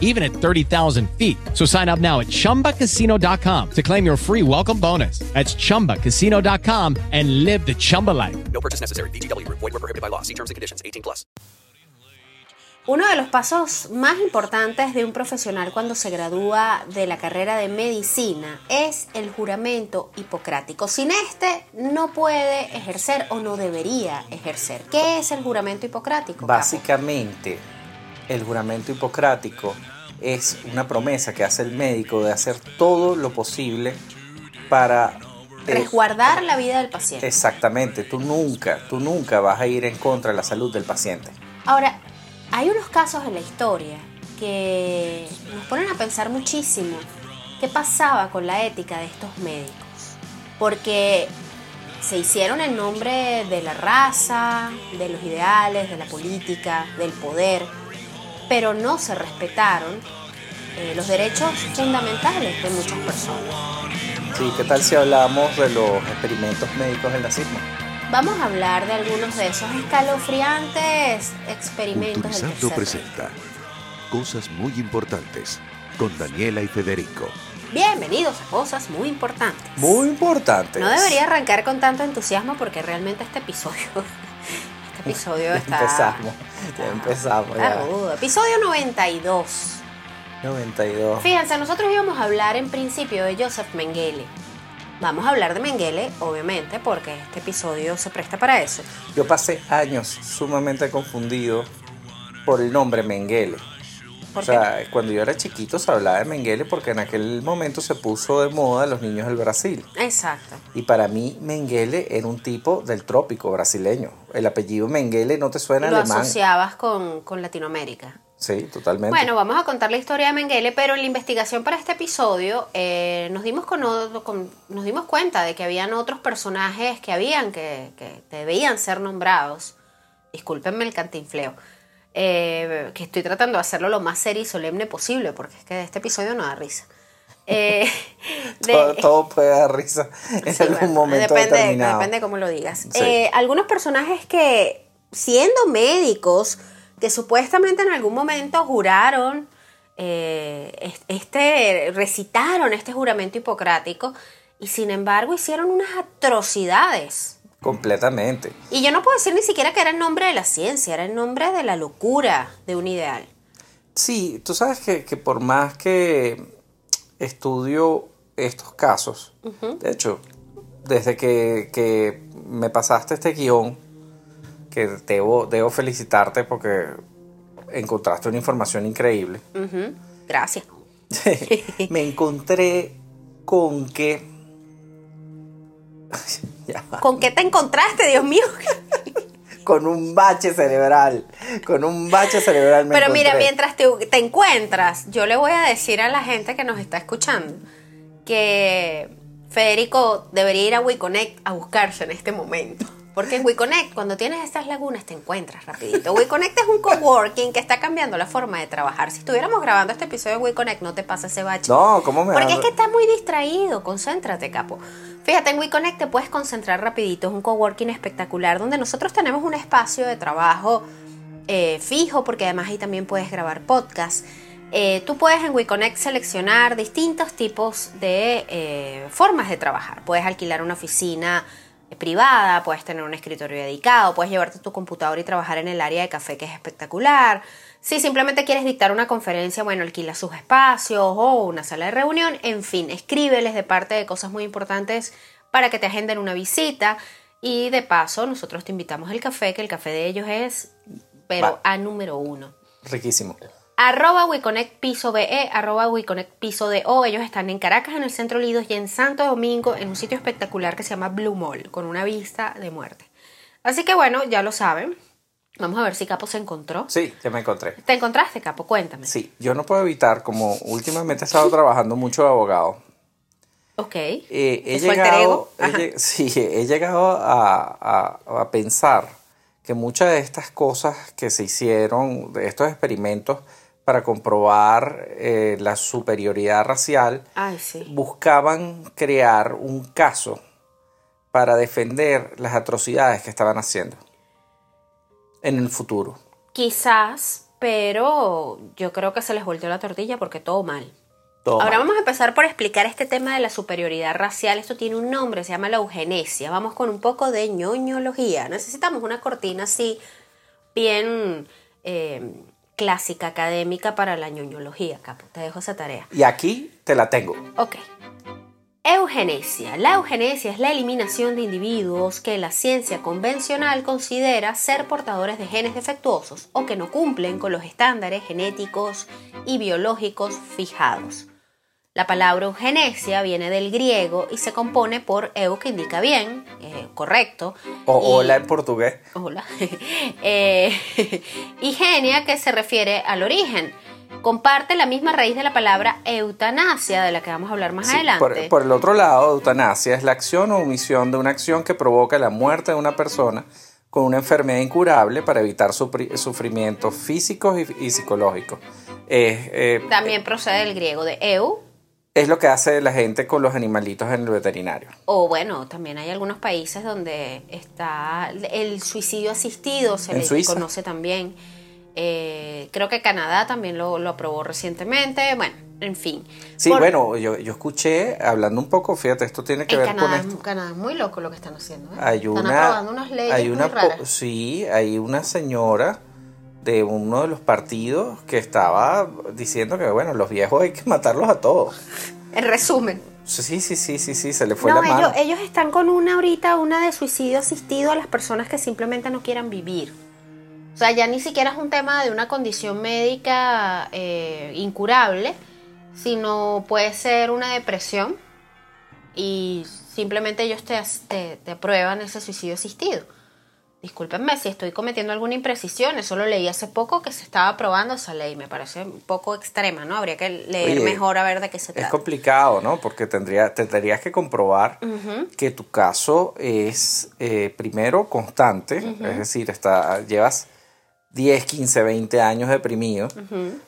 even at 30,000 feet. So sign up now at chumbacasino.com to claim your free welcome bonus. That's chumbacasino.com and live the Chumba life. No purchase necessary. VGW Group. Void were prohibited by law. See terms and conditions. 18 plus. Uno de los pasos más importantes de un profesional cuando se gradúa de la carrera de medicina es el juramento hipocrático. Sin este no puede ejercer o no debería ejercer. ¿Qué es el juramento hipocrático? Capo? Básicamente, el juramento hipocrático es una promesa que hace el médico de hacer todo lo posible para... eh, Resguardar la vida del paciente. Exactamente, tú nunca, tú nunca vas a ir en contra de la salud del paciente. Ahora, hay unos casos en la historia que nos ponen a pensar muchísimo qué pasaba con la ética de estos médicos. Porque se hicieron en nombre de la raza, de los ideales, de la política, del poder, pero no se respetaron eh, los derechos fundamentales de muchas personas. Sí, ¿qué tal si hablamos de los experimentos médicos del nazismo? Vamos a hablar de algunos de esos escalofriantes experimentos del Culturizando tercer presenta Cosas muy importantes con Daniela y Federico. Bienvenidos a cosas muy importantes. Muy importante. No debería arrancar con tanto entusiasmo porque realmente este episodio, episodio está... Empezamos, ya empezamos. está Ya. Episodio 92. 92. Fíjense, nosotros íbamos a hablar en principio de Joseph Mengele. Vamos a hablar de Mengele, obviamente, porque este episodio se presta para eso. Yo pasé años sumamente confundido por el nombre Mengele. ¿Por O sea, cuando yo era chiquito se hablaba de Mengele porque en aquel momento se puso de moda los niños del Brasil. Exacto. Y para mí Mengele era un tipo del trópico brasileño. El apellido Mengele no te suena Lo alemán. asociabas con, con Latinoamérica. Sí, totalmente. Bueno, vamos a contar la historia de Mengele, pero en la investigación para este episodio eh, nos, dimos con, con- nos dimos cuenta de que habían otros personajes que habían que, que debían ser nombrados. Discúlpenme el cantinfleo. Eh, que estoy tratando de hacerlo lo más serio y solemne posible, porque es que este episodio no da risa. Eh, de- todo, todo puede dar risa en Sí, algún bueno, momento depende, determinado. Depende de cómo lo digas. Sí. Eh, algunos personajes que, siendo médicos, que supuestamente en algún momento juraron, eh, es- este, recitaron este juramento hipocrático y sin embargo hicieron unas atrocidades. Completamente. Y yo no puedo decir ni siquiera que era en nombre de la ciencia, era en nombre de la locura de un ideal. Sí, tú sabes que, que por más que estudio estos casos, de hecho, desde que, que me pasaste este guion, que debo, debo felicitarte porque encontraste una información increíble, Gracias. me encontré con que... ¿Con qué te encontraste, Dios mío? con un bache cerebral, con un bache cerebral me Pero mira, mientras te, te encuentras, yo le voy a decir a la gente que nos está escuchando que Federico debería ir a WeConnect a buscarse en este momento. Porque en WeConnect, cuando tienes estas lagunas, te encuentras rapidito. WeConnect es un coworking que está cambiando la forma de trabajar. Si estuviéramos grabando este episodio de WeConnect, no te pasa ese bache. No, ¿cómo me Porque es que estás muy distraído, concéntrate, capo. Fíjate, en WeConnect te puedes concentrar rapidito, es un coworking espectacular donde nosotros tenemos un espacio de trabajo eh, fijo, porque además ahí también puedes grabar podcast. Eh, tú puedes en WeConnect seleccionar distintos tipos de eh, formas de trabajar. Puedes alquilar una oficina eh, privada, puedes tener un escritorio dedicado, puedes llevarte tu computadora y trabajar en el área de café que es espectacular. Si simplemente quieres dictar una conferencia, bueno, alquila sus espacios o una sala de reunión, en fin, escríbeles de parte de cosas muy importantes para que te agenden una visita y de paso nosotros te invitamos al café, que el café de ellos es, pero Va. a número uno. Riquísimo. Arroba WeConnect Piso BE, arroba WeConnect Piso DO. Ellos están en Caracas, en el Centro Lidos, y en Santo Domingo, en un sitio espectacular que se llama Blue Mall, con una vista de muerte. Así que bueno, ya lo saben. Vamos a ver si Capo se encontró. Sí, ya me encontré. ¿Te encontraste, Capo? Cuéntame. Sí, yo no puedo evitar, como últimamente he estado trabajando mucho de abogado, Ok. eh, he, ¿Es su alter llegado, he sí, he llegado a, a- a pensar que muchas de estas cosas que se hicieron, de estos experimentos para comprobar eh, la superioridad racial, Ay, sí. buscaban crear un caso para defender las atrocidades que estaban haciendo en el futuro. Quizás, pero yo creo que se les volteó la tortilla porque todo mal. Todo Ahora mal. vamos a empezar por explicar este tema de la superioridad racial. Esto tiene un nombre, se llama la eugenesia. Vamos con un poco de ñoñología. Necesitamos una cortina así, bien eh, clásica, académica para la ñoñología, Capo. Te dejo esa tarea. Y aquí te la tengo. Ok. Eugenesia. La eugenesia es la eliminación de individuos que la ciencia convencional considera ser portadores de genes defectuosos o que no cumplen con los estándares genéticos y biológicos fijados. La palabra eugenesia viene del griego y se compone por eu, que indica bien, eh, correcto. O y- hola en portugués. Hola. Eh, y genia, que se refiere al origen. Comparte la misma raíz de la palabra eutanasia, de la que vamos a hablar más Sí, adelante. por, por el otro lado, eutanasia es la acción o omisión de una acción que provoca la muerte de una persona con una enfermedad incurable para evitar sufrimientos físicos y, y psicológicos. Eh, También procede del griego de eu, es lo que hace la gente con los animalitos en el veterinario. o bueno, también hay algunos países donde está el suicidio asistido, se le Suiza. conoce también. Eh, creo que Canadá también lo, lo aprobó recientemente. Bueno, en fin. Sí, Por- bueno, yo, yo escuché, hablando un poco, fíjate, esto tiene que ver Canadá, con esto. Canadá es muy loco lo que están haciendo. ¿eh? Hay están una, aprobando unas leyes hay muy una po- raras. sí, hay una señora de uno de los partidos que estaba diciendo que bueno, los viejos hay que matarlos a todos. En resumen. Sí, sí, sí, sí, sí, se le fue no, la mano. ellos, ellos están con una ahorita, una de suicidio asistido a las personas que simplemente no quieran vivir. O sea, ya ni siquiera es un tema de una condición médica eh, incurable, sino puede ser una depresión y simplemente ellos te, te, te aprueban ese suicidio asistido. Discúlpenme si estoy cometiendo alguna imprecisión, eso lo leí hace poco que se estaba aprobando esa ley, me parece un poco extrema, ¿no? Habría que leer Oye, mejor a ver de qué se Es trata. complicado, ¿no? Porque tendría, tendrías que comprobar que tu caso es, eh, primero, constante, es decir, está, llevas 10, 15, 20 años deprimido,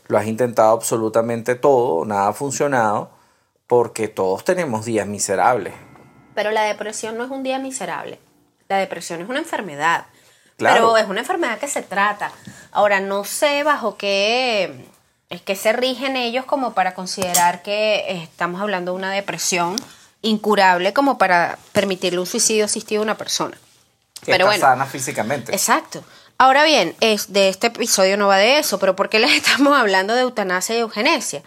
lo has intentado absolutamente todo, nada ha funcionado, porque todos tenemos días miserables. Pero la depresión no es un día miserable. La depresión es una enfermedad. Claro. Pero es una enfermedad que se trata. Ahora, no sé bajo qué es que se rigen ellos como para considerar que estamos hablando de una depresión incurable como para permitirle un suicidio asistido a una persona. Que Pero está bueno. sana físicamente. Exacto. Ahora bien, es, de este episodio no va de eso, pero ¿por qué les estamos hablando de eutanasia y eugenesia?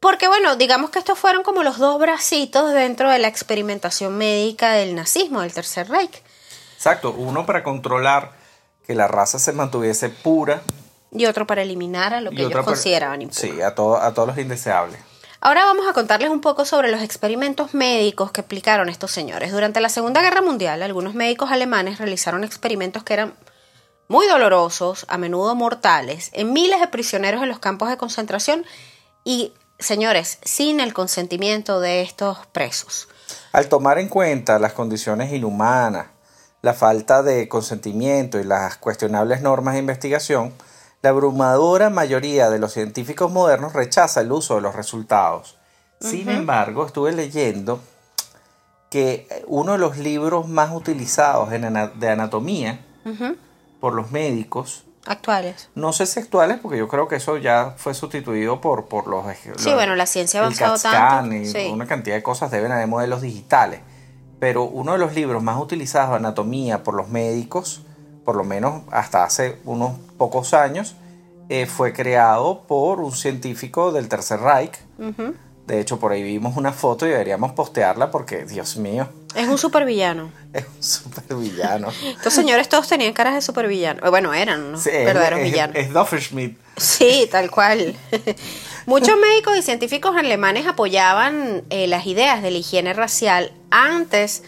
Porque bueno, digamos que estos fueron como los dos bracitos dentro de la experimentación médica del nazismo, del Tercer Reich. Exacto, uno para controlar que la raza se mantuviese pura Y otro para eliminar a lo que ellos consideraban impuro. Sí, a, todo- a todos los indeseables. Ahora vamos a contarles un poco sobre los experimentos médicos que aplicaron estos señores. Durante la Segunda Guerra Mundial, algunos médicos alemanes realizaron experimentos que eran muy dolorosos, a menudo mortales, en miles de prisioneros en los campos de concentración y, señores, sin el consentimiento de estos presos. Al tomar en cuenta las condiciones inhumanas, la falta de consentimiento y las cuestionables normas de investigación, la abrumadora mayoría de los científicos modernos rechaza el uso de los resultados. Sin embargo, estuve leyendo que uno de los libros más utilizados de anatomía por los médicos, Actuales. no sé si actuales, porque yo creo que eso ya fue sustituido por, por los... Sí, los- bueno, la ciencia ha avanzado tanto, y sí. una cantidad de cosas deben haber modelos digitales. Pero uno de los libros más utilizados anatomía por los médicos, por lo menos hasta hace unos pocos años, eh, fue creado por un científico del Tercer Reich. De hecho, por ahí vimos una foto y deberíamos postearla porque, Dios mío, Es un supervillano. es un supervillano. Estos señores todos tenían caras de supervillano. Bueno, eran unos Sí, es- verdaderos es, villanos. Es Doofenshmirtz. Sí, tal cual. Muchos médicos y científicos alemanes apoyaban eh, las ideas de la higiene racial antes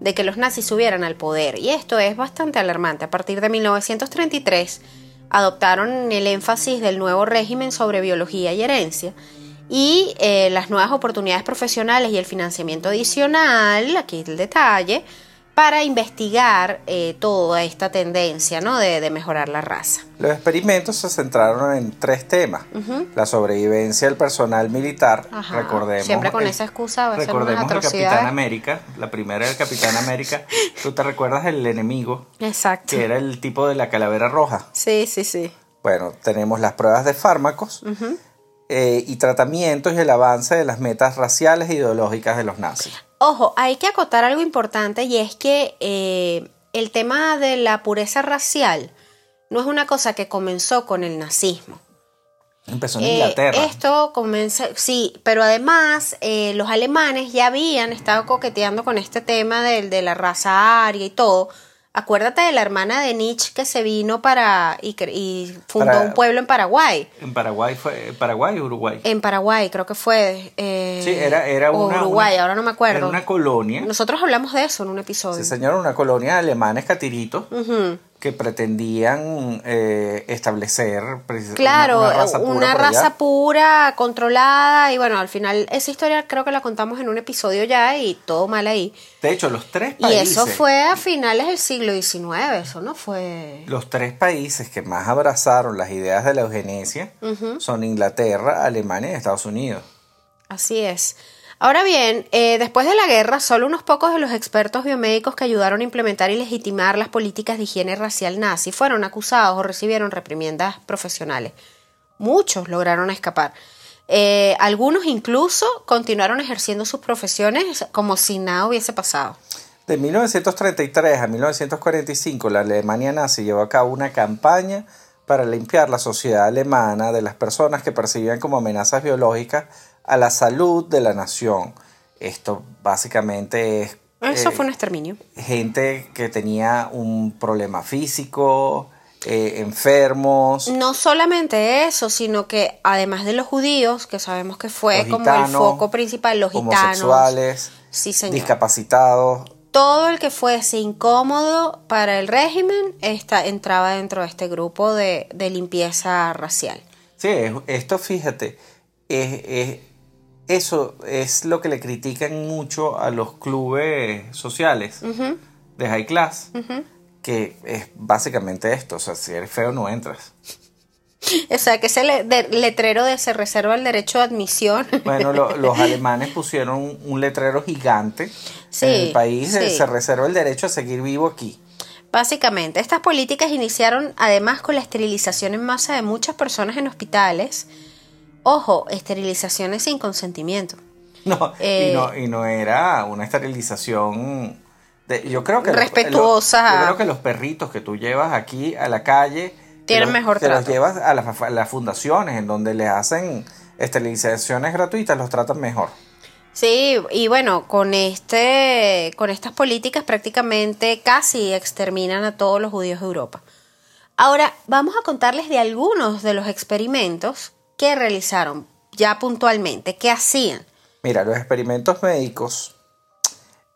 de que los nazis subieran al poder. Y esto es bastante alarmante. A partir de 1933 adoptaron el énfasis del nuevo régimen sobre biología y herencia. Y eh, las nuevas oportunidades profesionales y el financiamiento adicional, aquí el detalle, para investigar eh, toda esta tendencia ¿no? de, de mejorar la raza. Los experimentos se centraron en tres temas. La sobrevivencia del personal militar, Ajá. recordemos. Siempre con el- esa excusa va a ser Recordemos el Capitán. América, la primera del Capitán América. ¿Tú te recuerdas el enemigo? Exacto. Que era el tipo de la calavera roja. Sí, sí, sí. Bueno, tenemos las pruebas de fármacos eh, y tratamientos y el avance de las metas raciales e ideológicas de los nazis. Ojo, hay que acotar algo importante y es que eh, el tema de la pureza racial no es una cosa que comenzó con el nazismo. Empezó en Eh, Inglaterra. esto comienza, sí, pero además eh, los alemanes ya habían estado coqueteando con este tema del, de la raza aria y todo. Acuérdate de la hermana de Nietzsche que se vino para y, y fundó Para- un pueblo en Paraguay. En Paraguay fue Paraguay o Uruguay. En Paraguay, creo que fue. eh, sí, era, era una. Uruguay, una- ahora no me acuerdo. Era una colonia. Nosotros hablamos de eso en un episodio. Sí, señor, una colonia de alemanes catiritos Ujú. Que pretendían eh, establecer Claro, una, una raza pura controlada, y bueno, al final esa historia creo que la contamos en un episodio ya y todo mal ahí. De hecho, los tres Y países. eso fue a finales del siglo XIX, eso no fue... Los tres países que más abrazaron las ideas de la eugenesia son Inglaterra, Alemania y Estados Unidos. Así es. Ahora bien, eh, después de la guerra, solo unos pocos de los expertos biomédicos que ayudaron a implementar y legitimar las políticas de higiene racial nazi fueron acusados o recibieron reprimiendas profesionales. Muchos lograron escapar. Eh, algunos incluso continuaron ejerciendo sus profesiones como si nada hubiese pasado. De 1933 a 1945, la Alemania nazi llevó a cabo una campaña para limpiar la sociedad alemana de las personas que percibían como amenazas biológicas a la salud de la nación. Esto básicamente es Eso eh, fue un exterminio. gente que tenía un problema físico, eh, enfermos, No solamente eso, sino que además de los judíos, que sabemos que fue como gitanos, el foco principal, los gitanos, homosexuales, Sí, señor. discapacitados. todo el que fuese incómodo para el régimen esta, entraba dentro de este grupo de, de limpieza racial. Sí, es- esto fíjate, es, es- eso es lo que le critican mucho a los clubes sociales de high class, que es básicamente esto, o sea, si eres feo no entras. O sea, que ese le- de- letrero de se reserva el derecho de admisión. Bueno, lo- los alemanes pusieron un, letrero gigante Sí, en el país, sí. se reserva el derecho a seguir vivo aquí. Básicamente, estas políticas iniciaron además con la esterilización en masa de muchas personas en hospitales. Ojo, esterilizaciones sin consentimiento. No, Eh, y no, y no era una esterilización. De, yo creo que los- Respetuosa. los- yo creo que los perritos que tú llevas aquí a la calle. Tienen los- mejor te los trato. llevas a las, a las fundaciones en donde les hacen esterilizaciones gratuitas, los tratan mejor. Sí, y bueno, con este, con estas políticas prácticamente casi exterminan a todos los judíos de Europa. Ahora, vamos a contarles de algunos de los experimentos que realizaron ya puntualmente, qué hacían. Mira, los experimentos médicos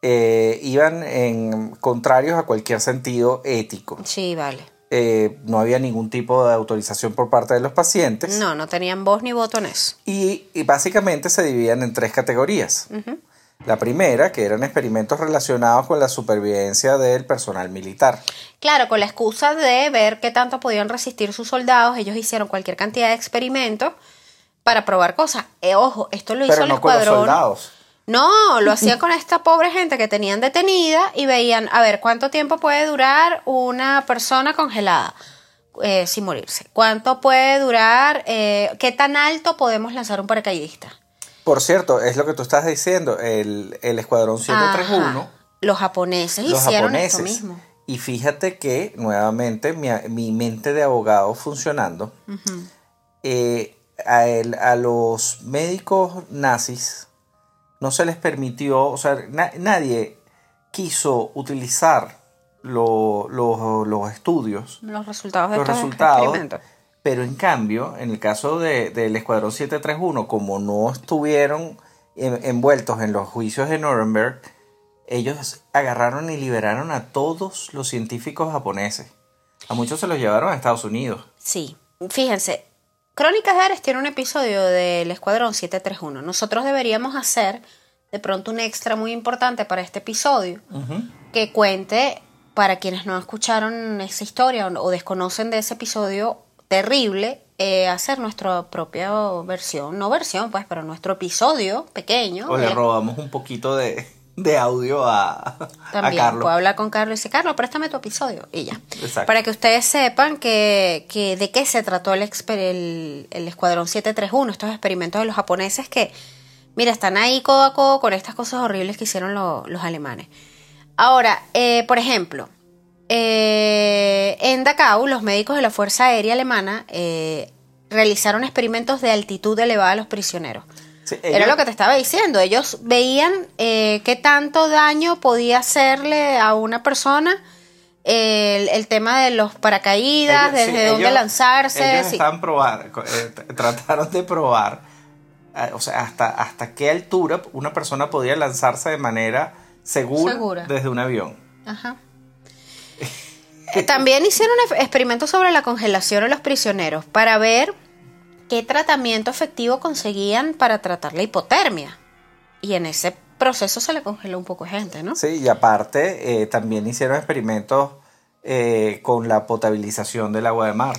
eh, iban en contrarios a cualquier sentido ético. Sí, vale. Eh, no había ningún tipo de autorización por parte de los pacientes. No, no tenían voz ni voto en eso. Y, y básicamente se dividían en tres categorías. La primera, que eran experimentos relacionados con la supervivencia del personal militar. Claro, con la excusa de ver qué tanto podían resistir sus soldados, ellos hicieron cualquier cantidad de experimentos para probar cosas. Eh, ojo, esto lo hizo Pero el no con los escuadrón. soldados. No, lo hacían con esta pobre gente que tenían detenida y veían, a ver, ¿cuánto tiempo puede durar una persona congelada eh, sin morirse? ¿Cuánto puede durar? eh, ¿Qué tan alto podemos lanzar un paracaidista? Por cierto, es lo que tú estás diciendo, el, el Escuadrón 731, Ajá. Los japoneses los hicieron japoneses. esto mismo. Y fíjate que, nuevamente, mi, mi mente de abogado funcionando, eh, a, el- a los médicos nazis no se les permitió, o sea, na- nadie quiso utilizar lo- lo- los estudios, Los resultados de los resultados. Pero en cambio, en el caso de- del Escuadrón 731, como no estuvieron en- envueltos en los juicios de Nuremberg, ellos agarraron y liberaron a todos los científicos japoneses. A muchos se los llevaron a Estados Unidos. Sí, fíjense, Crónicas de Ares tiene un episodio del Escuadrón 731. Nosotros deberíamos hacer de pronto un extra muy importante para este episodio que cuente para quienes no escucharon esa historia o desconocen de ese episodio terrible, eh, hacer nuestra propia versión, no versión pues, pero nuestro episodio pequeño. O le de- robamos un poquito de, de audio a, a También Carlos. puedo hablar con Carlos y dice, Carlos, préstame tu episodio. Y ya. Exacto. Para que ustedes sepan que, que de qué se trató el, el, el Escuadrón 731, estos experimentos de los japoneses que, mira, están ahí codo a codo con estas cosas horribles que hicieron lo- los alemanes. Ahora, eh, por ejemplo, eh, en Dachau, los médicos de la Fuerza Aérea Alemana eh, realizaron experimentos de altitud elevada a los prisioneros. Sí, Era lo que te estaba diciendo. Ellos veían eh, qué tanto daño podía hacerle a una persona el, el tema de los paracaídas, ellos- sí, desde dónde ellos- lanzarse. Ellos sí. estaban probar, eh, trataron de probar, eh, o sea, hasta, hasta qué altura una persona podía lanzarse de manera segura, Segura. desde un avión. Ajá. También hicieron ex- experimentos sobre la congelación a los prisioneros para ver qué tratamiento efectivo conseguían para tratar la hipotermia. Y en ese proceso se le congeló un poco de gente, ¿no? Sí, y aparte eh, también hicieron experimentos eh, con la potabilización del agua de mar,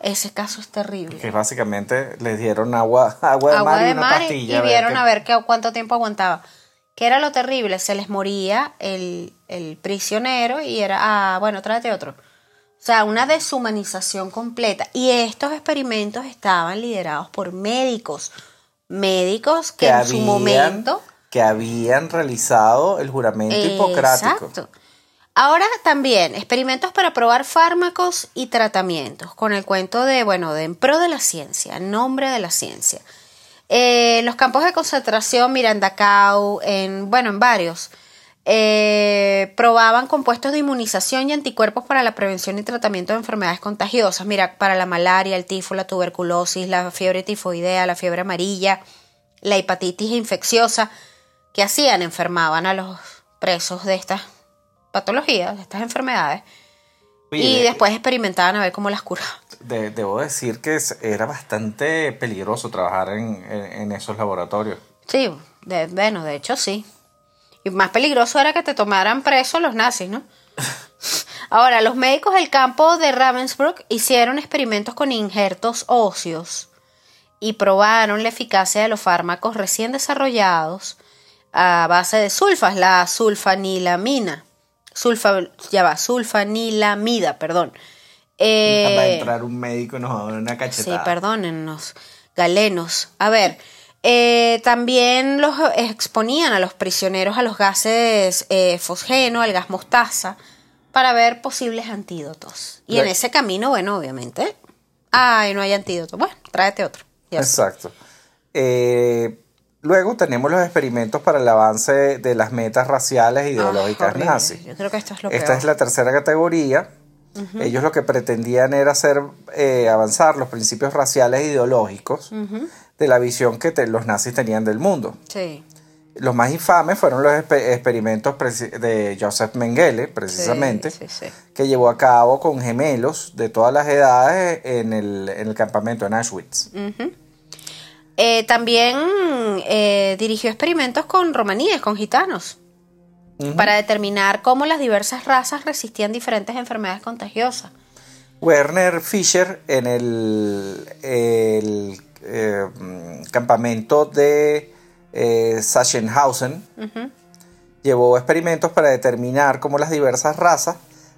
Ese caso es terrible. que básicamente les dieron agua, agua de agua mar y de una mar pastilla. y vieron qué- a ver qué, cuánto tiempo aguantaba. ¿Qué era lo terrible? Se les moría el, el prisionero y era, ah, bueno, tráete otro. O sea, una deshumanización completa. Y estos experimentos estaban liderados por médicos. Médicos que, en su momento... que habían realizado el juramento hipocrático. Exacto. Ahora también, experimentos para probar fármacos y tratamientos, con el cuento de, bueno, de en pro de la ciencia, en nombre de la ciencia. Eh, los campos de concentración, mira, en bueno, en varios, eh, probaban compuestos de inmunización y anticuerpos para la prevención y tratamiento de enfermedades contagiosas. Mira, para la malaria, el tifo, la tuberculosis, la fiebre tifoidea, la fiebre amarilla, la hepatitis infecciosa. ¿Qué hacían? Enfermaban a los presos de estas patologías, de estas enfermedades, y de- después experimentaban a ver cómo las curaban. de- debo decir que era bastante peligroso trabajar en, en- en esos laboratorios. Sí, de, bueno, de hecho sí. Y más peligroso era que te tomaran preso los nazis, ¿no? Ahora, los médicos del campo de Ravensbrück hicieron experimentos con injertos óseos y probaron la eficacia de los fármacos recién desarrollados a base de sulfas, la sulfanilamina. Sulfa, ya va, sulfanilamida, perdón. Eh, Va a entrar un médico y nos va a dar una Sí, cachetada. perdónennos, galenos. A ver, eh, también los exponían a los prisioneros a los gases eh, fosgeno, al gas mostaza, para ver posibles antídotos. Y en ese camino, bueno, obviamente, ay, no hay antídoto. Bueno, tráete otro. Exacto. Eh, luego tenemos los experimentos para el avance de las metas raciales e ideológicas nazis. Yo creo que esto es lo Esta peor. es la tercera categoría. Ellos lo que pretendían era hacer eh, avanzar los principios raciales e ideológicos de la visión que te- los nazis tenían del mundo. Sí. Los más infames fueron los experimentos de Joseph Mengele, precisamente, Sí, sí, sí. que llevó a cabo con gemelos de todas las edades en el, en el campamento en Auschwitz. Eh, también eh, dirigió experimentos con romaníes, con gitanos, para determinar cómo las diversas razas resistían diferentes enfermedades contagiosas. Werner Fischer en el, el, eh, campamento de Sachsenhausen llevó experimentos para determinar cómo las diversas razas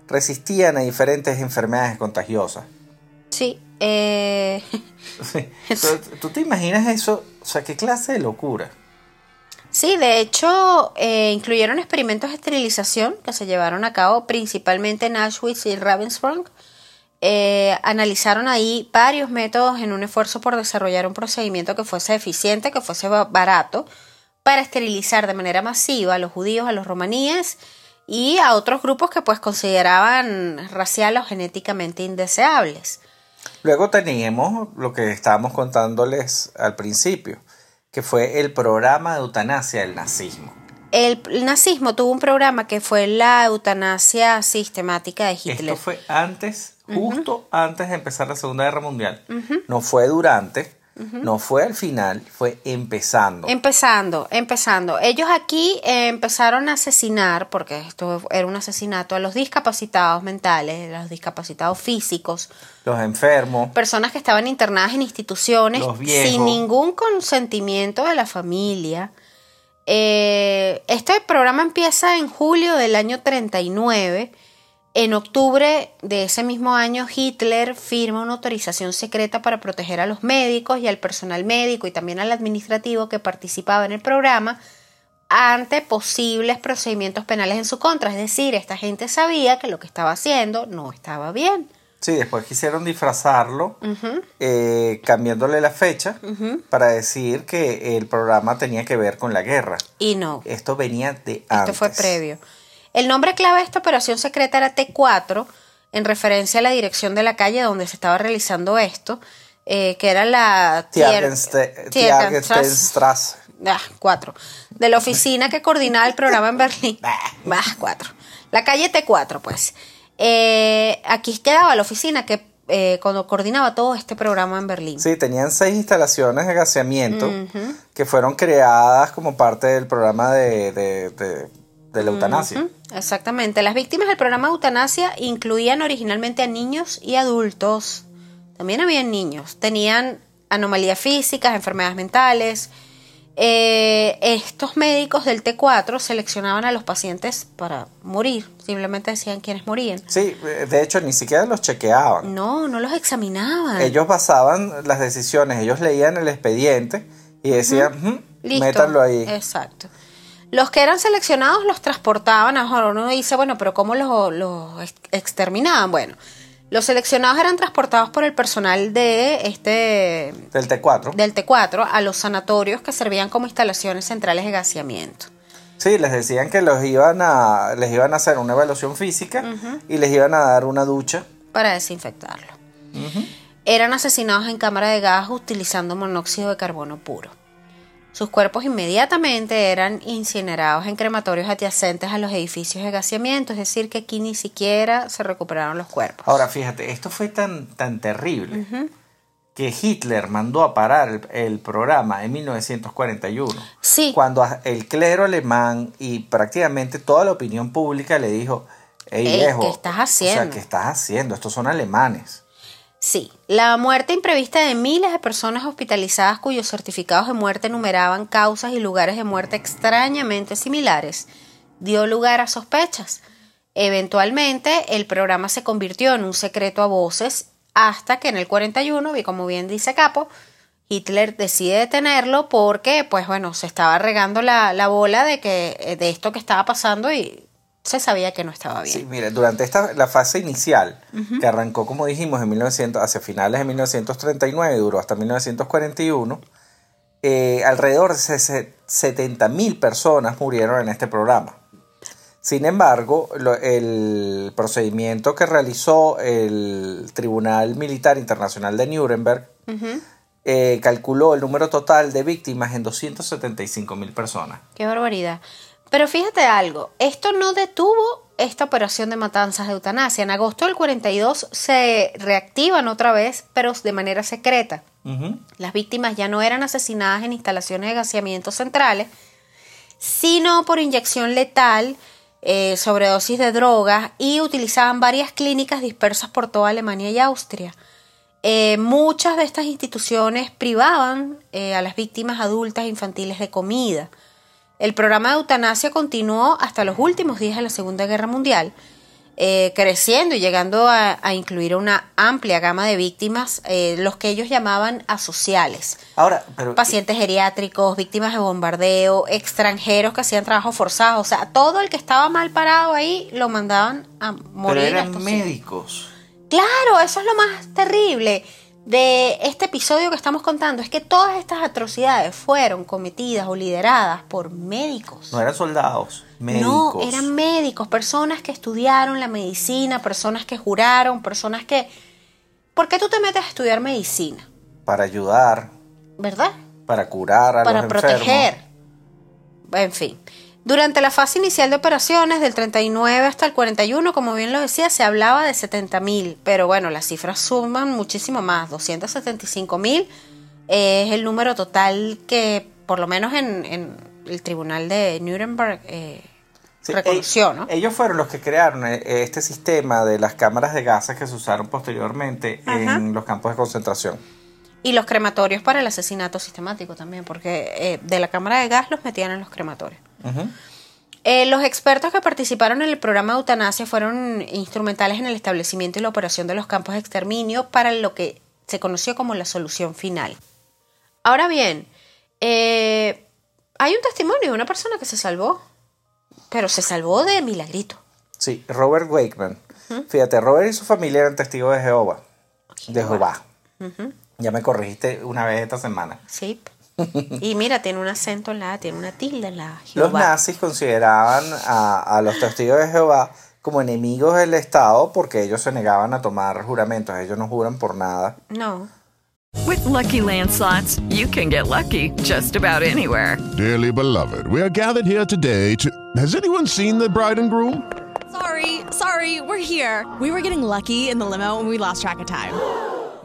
resistían a diferentes enfermedades contagiosas. Sí, eh, Sí. ¿Tú, tú te imaginas eso? O sea, ¿qué clase de locura? sí, de hecho, eh, incluyeron experimentos de esterilización que se llevaron a cabo principalmente en Auschwitz y Ravensbrück. Eh, analizaron ahí varios métodos en un esfuerzo por desarrollar un procedimiento que fuese eficiente, que fuese ba- barato, para esterilizar de manera masiva a los judíos, a los romaníes y a otros grupos que pues consideraban racial o genéticamente indeseables. Luego teníamos lo que estábamos contándoles al principio, que fue el programa de eutanasia del nazismo. El, el nazismo tuvo un programa que fue la eutanasia sistemática de Hitler. Esto fue antes, justo antes de empezar la Segunda Guerra Mundial. No fue durante, No fue al final, fue empezando. Empezando, empezando. Ellos aquí eh, empezaron a asesinar, porque esto era un asesinato, a los discapacitados mentales, a los discapacitados físicos, Los enfermos. personas que estaban internadas en instituciones Los viejos. sin ningún consentimiento de la familia. Eh, este programa empieza en julio del año 39. En octubre de ese mismo año, Hitler firma una autorización secreta para proteger a los médicos y al personal médico y también al administrativo que participaba en el programa ante posibles procedimientos penales en su contra. Es decir, esta gente sabía que lo que estaba haciendo no estaba bien. Sí, después quisieron disfrazarlo, eh, cambiándole la fecha para decir que el programa tenía que ver con la guerra. Y no. Esto venía de Esto antes. fue previo. El nombre clave de esta operación secreta era T4, en referencia a la dirección de la calle donde se estaba realizando esto, eh, que era la Tiergenstrasse. Ah, cuatro. De la oficina que coordinaba el programa en Berlín. Bah, cuatro. La calle T4, pues. Eh, aquí quedaba la oficina que eh, cuando coordinaba todo este programa en Berlín. Sí, tenían seis instalaciones de gaseamiento que fueron creadas como parte del programa de, de- de- de la eutanasia. Exactamente. Las víctimas del programa de eutanasia incluían originalmente a niños y adultos. También habían niños. Tenían anomalías físicas, enfermedades mentales. Eh, estos médicos del T4 seleccionaban a los pacientes para morir. Simplemente decían quiénes morían. Sí, eh, de hecho ni siquiera los chequeaban. No, no los examinaban. Ellos basaban las decisiones, ellos leían el expediente y decían, "Ujú, Listo. métanlo ahí. Exacto. Los que eran seleccionados los transportaban. Ahora uno dice, bueno, pero ¿cómo los, los ex- exterminaban? Bueno, los seleccionados eran transportados por el personal de este Del T4. del T4 a los sanatorios que servían como instalaciones centrales de gaseamiento. Sí, les decían que los iban a, les iban a hacer una evaluación física y les iban a dar una ducha. para desinfectarlo. Eran asesinados en cámara de gas utilizando monóxido de carbono puro. Sus cuerpos inmediatamente eran incinerados en crematorios adyacentes a los edificios de gaseamiento, es decir, que aquí ni siquiera se recuperaron los cuerpos. Ahora, fíjate, esto fue tan, tan terrible que Hitler mandó a parar el, el programa en 1941. Sí. Cuando el clero alemán y prácticamente toda la opinión pública le dijo, Ey, viejo, ¿qué estás O sea, haciendo?" ¿qué estás haciendo? Estos son alemanes. Sí, la muerte imprevista de miles de personas hospitalizadas cuyos certificados de muerte numeraban causas y lugares de muerte extrañamente similares dio lugar a sospechas. Eventualmente, el programa se convirtió en un secreto a voces hasta que en el 41, y como bien dice Capo, Hitler decide detenerlo porque, pues bueno, se estaba regando la, la bola de que de esto que estaba pasando y se sabía que no estaba bien. Sí, mire, durante esta, la fase inicial, que arrancó, como dijimos, en 1900, hacia finales de 1939 y duró hasta 1941, eh, alrededor de 70 mil personas murieron en este programa. Sin embargo, lo- el procedimiento que realizó el Tribunal Militar Internacional de Nuremberg eh, calculó el número total de víctimas en 275 mil personas. Qué barbaridad. Pero fíjate algo, esto no detuvo esta operación de matanzas de eutanasia. En agosto del 42 se reactivan otra vez, pero de manera secreta. Las víctimas ya no eran asesinadas en instalaciones de gaseamiento centrales, sino por inyección letal, eh, sobredosis de drogas y utilizaban varias clínicas dispersas por toda Alemania y Austria. Eh, muchas de estas instituciones privaban eh, a las víctimas adultas e infantiles de comida. El programa de eutanasia continuó hasta los últimos días de la Segunda Guerra Mundial, eh, creciendo y llegando a, a incluir una amplia gama de víctimas, eh, los que ellos llamaban asociales. Ahora, pero Pacientes geriátricos, víctimas de bombardeo, extranjeros que hacían trabajo forzado, o sea, todo el que estaba mal parado ahí lo mandaban a pero morir. a eran médicos. Claro, eso es lo más terrible de este episodio que estamos contando, es que todas estas atrocidades fueron cometidas o lideradas por médicos. No eran soldados, médicos. No, eran médicos, personas que estudiaron la medicina, personas que juraron, personas que... ¿Por qué tú te metes a estudiar medicina? Para ayudar, ¿Verdad? para curar a Para los proteger. enfermos. En fin. Durante la fase inicial de operaciones, del 39 hasta el 41, como bien lo decía, se hablaba de 70.000, pero bueno, las cifras suman muchísimo más, 275.000 es el número total que, por lo menos en, en el tribunal de Nuremberg, eh, Sí, reconoció, ¿no? Ellos fueron los que crearon eh, este sistema de las cámaras de gases que se usaron posteriormente en los campos de concentración. Y los crematorios para el asesinato sistemático también, porque eh, de la cámara de gas los metían en los crematorios. Eh, los expertos que participaron en el programa de eutanasia fueron instrumentales en el establecimiento y la operación de los campos de exterminio para lo que se conoció como la solución final. Ahora bien, eh, hay un testimonio de una persona que se salvó, pero se salvó de milagrito. Sí, Robert Wakeman. Fíjate, Robert y su familia eran testigos de Jehová. De Jehová. Ya me corregiste una vez esta semana. Sí. Y mira, tiene un acento en la A, tiene una tilde en la A. Los nazis consideraban a, a los testigos de Jehová como enemigos del Estado porque ellos se negaban a tomar juramentos. Ellos no juran por nada. No. With Lucky Land slots, you can get lucky just about anywhere. Dearly beloved, we are gathered here today to. Has anyone seen the bride and groom? Sorry, sorry, we're here. We were getting lucky in the limo and we lost track of time.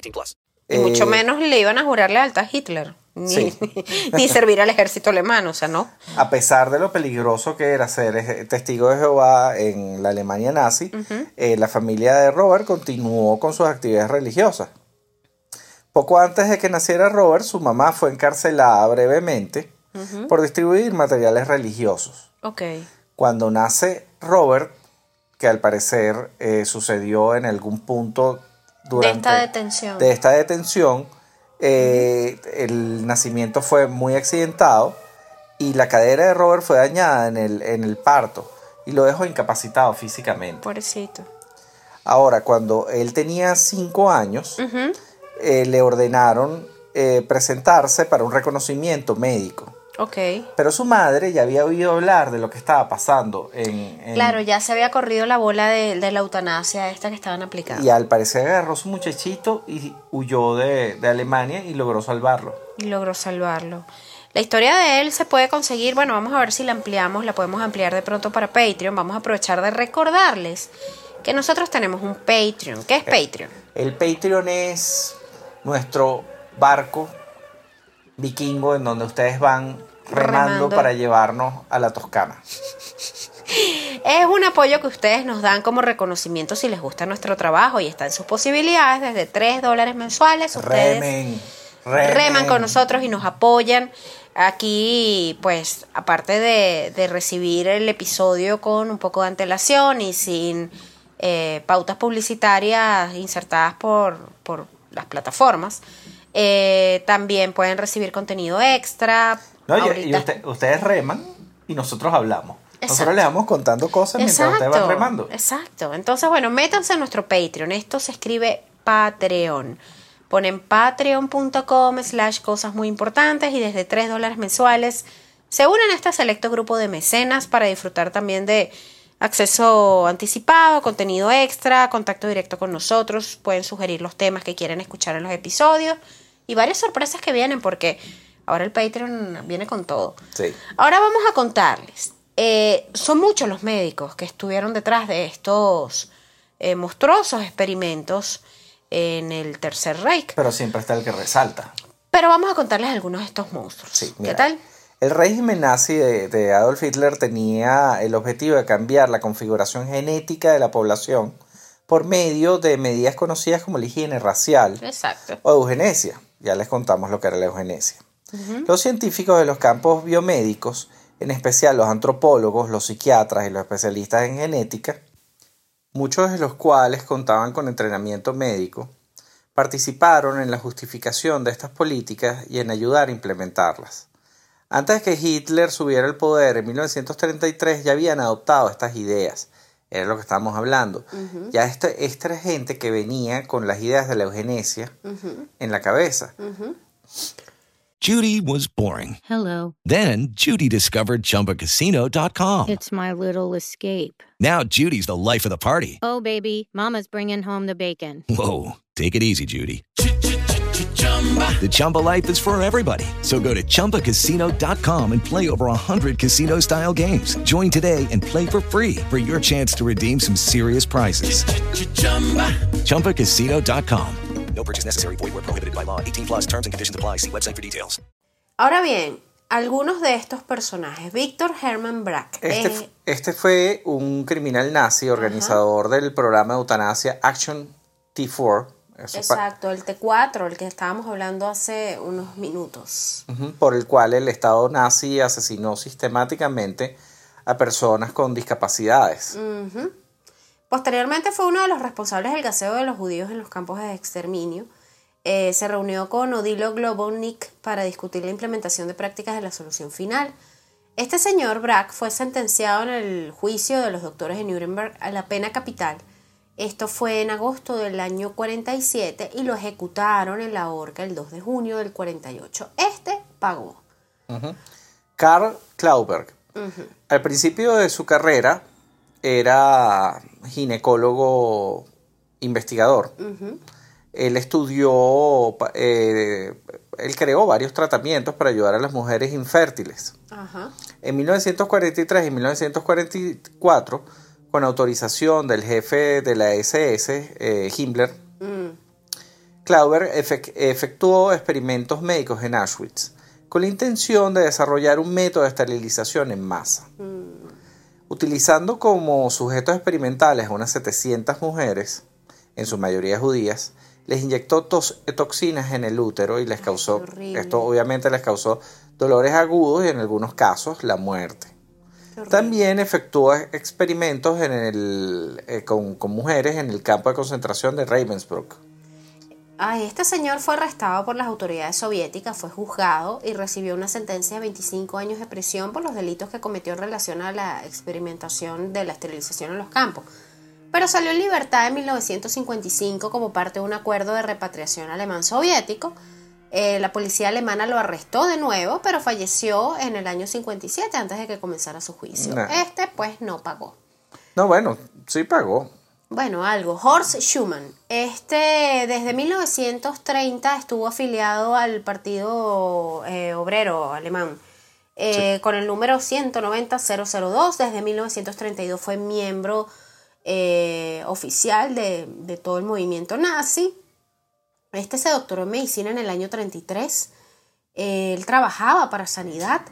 18 plus. Y mucho Eh, menos le iban a jurar lealtad a Hitler. Ni, Sí. ni servir al ejército alemán, o sea, no. A pesar de lo peligroso que era ser testigo de Jehová en la Alemania nazi, eh, la familia de Robert continuó con sus actividades religiosas. Poco antes de que naciera Robert, su mamá fue encarcelada brevemente por distribuir materiales religiosos. Ok. Cuando nace Robert, que al parecer eh, sucedió en algún punto durante esta detención. de esta detención, eh, el nacimiento fue muy accidentado y la cadera de Robert fue dañada en el, en el parto y lo dejó incapacitado físicamente. Pobrecito. Ahora, cuando él tenía cinco años, eh, le ordenaron eh, presentarse para un reconocimiento médico. Ok. Pero su madre ya había oído hablar de lo que estaba pasando en, en- Claro, ya se había corrido la bola de, de la eutanasia esta que estaban aplicando. y al parecer agarró su muchachito y huyó de, de Alemania y logró salvarlo. Y logró salvarlo. La historia de él se puede conseguir, bueno, vamos a ver si la ampliamos, la podemos ampliar de pronto para Patreon. Vamos a aprovechar de recordarles que nosotros tenemos un Patreon. ¿Qué es Patreon? El Patreon es nuestro barco vikingo en donde ustedes van remando, Remando. para llevarnos a la Toscana. Es un apoyo que ustedes nos dan como reconocimiento si les gusta nuestro trabajo y está en sus posibilidades desde 3 dólares mensuales. Ustedes Remen, reman con nosotros y nos apoyan. Aquí, pues, aparte de, de recibir el episodio con un poco de antelación y sin eh, pautas publicitarias insertadas por, por las plataformas, eh, también pueden recibir contenido extra. No, y- usted- ustedes reman y nosotros hablamos. Exacto. Nosotros les vamos contando cosas mientras ustedes van remando. Exacto. Entonces, bueno, métanse en nuestro Patreon. Esto se escribe Patreon. Ponen patreon.com slash cosas muy importantes y desde 3 dólares mensuales se unen a este selecto grupo de mecenas para disfrutar también de acceso anticipado, contenido extra, contacto directo con nosotros. Pueden sugerir los temas que quieren escuchar en los episodios y varias sorpresas que vienen porque ahora el Patreon viene con todo. Sí. Ahora vamos a contarles. Eh, son muchos los médicos que estuvieron detrás de estos eh, monstruosos experimentos en el Tercer Reich. Pero siempre está el que resalta. Pero vamos a contarles algunos de estos monstruos. Sí, ¿Qué tal? El régimen nazi de, de Adolf Hitler tenía el objetivo de cambiar la configuración genética de la población por medio de medidas conocidas como la higiene racial Exacto. o eugenesia. Ya les contamos lo que era la eugenesia. Los científicos de los campos biomédicos, en especial los antropólogos, los psiquiatras y los especialistas en genética, muchos de los cuales contaban con entrenamiento médico, participaron en la justificación de estas políticas y en ayudar a implementarlas. Antes de que Hitler subiera al poder en 1933 ya habían adoptado estas ideas. Era lo que estábamos hablando. Ya este, esta era gente que venía con las ideas de la eugenesia en la cabeza. Judy was boring. Hello. Then Judy discovered ChumbaCasino.com. It's my little escape. Now Judy's the life of the party. Oh, baby, Mama's bringing home the bacon. Whoa, take it easy, Judy. The Chumba life is for everybody. So go to ChumbaCasino.com and play over 100 casino style games. Join today and play for free for your chance to redeem some serious prizes. ChumbaCasino.com. No purchase necessary. Void where prohibited by law. 18 plus terms and conditions apply. See website for details. Ahora bien, algunos de estos personajes. Víctor Herman Brack. Este, eh, este fue un criminal nazi, organizador del programa de eutanasia Action T4. Eso exacto, el T4, el que estábamos hablando hace unos minutos. Por el cual el Estado nazi asesinó sistemáticamente a personas con discapacidades. Posteriormente fue uno de los responsables del gaseo de los judíos en los campos de exterminio. Eh, se reunió con Odilo Globovnik para discutir la implementación de prácticas de la solución final. Este señor Brack fue sentenciado en el juicio de los doctores de Nuremberg a la pena capital. Esto fue en agosto del año 47 y lo ejecutaron en la horca el 2 de junio del 48. Este pagó. Karl Klauberg. Al principio de su carrera era ginecólogo investigador. Él estudió, eh, él creó varios tratamientos para ayudar a las mujeres infértiles. En 1943 y 1944, con autorización del jefe de la SS, eh, Himmler, Mm. Efectuó experimentos médicos en Auschwitz con la intención de desarrollar un método de esterilización en masa. Utilizando como sujetos experimentales a unas 700 mujeres, en su mayoría judías, les inyectó tos- toxinas en el útero y les causó, esto obviamente les causó dolores agudos y en algunos casos la muerte. También efectuó experimentos en el, eh, con, con mujeres en el campo de concentración de Ravensbrück. Ay, este señor fue arrestado por las autoridades soviéticas, fue juzgado y recibió una sentencia de 25 años de prisión por los delitos que cometió en relación a la experimentación de la esterilización en los campos. Pero salió en libertad en 1955 como parte de un acuerdo de repatriación alemán-soviético. Eh, la policía alemana lo arrestó de nuevo, pero falleció en el año 57 antes de que comenzara su juicio. Nah. Este pues no pagó. No, bueno, sí pagó. Bueno, algo. Horst Schumann. Este, desde 1930 estuvo afiliado al Partido eh, Obrero Alemán. eh, Con el número 190002. Desde 1932 fue miembro oficial de, de todo el movimiento nazi. Este se doctoró en medicina en el año 33. Eh, él trabajaba para sanidad.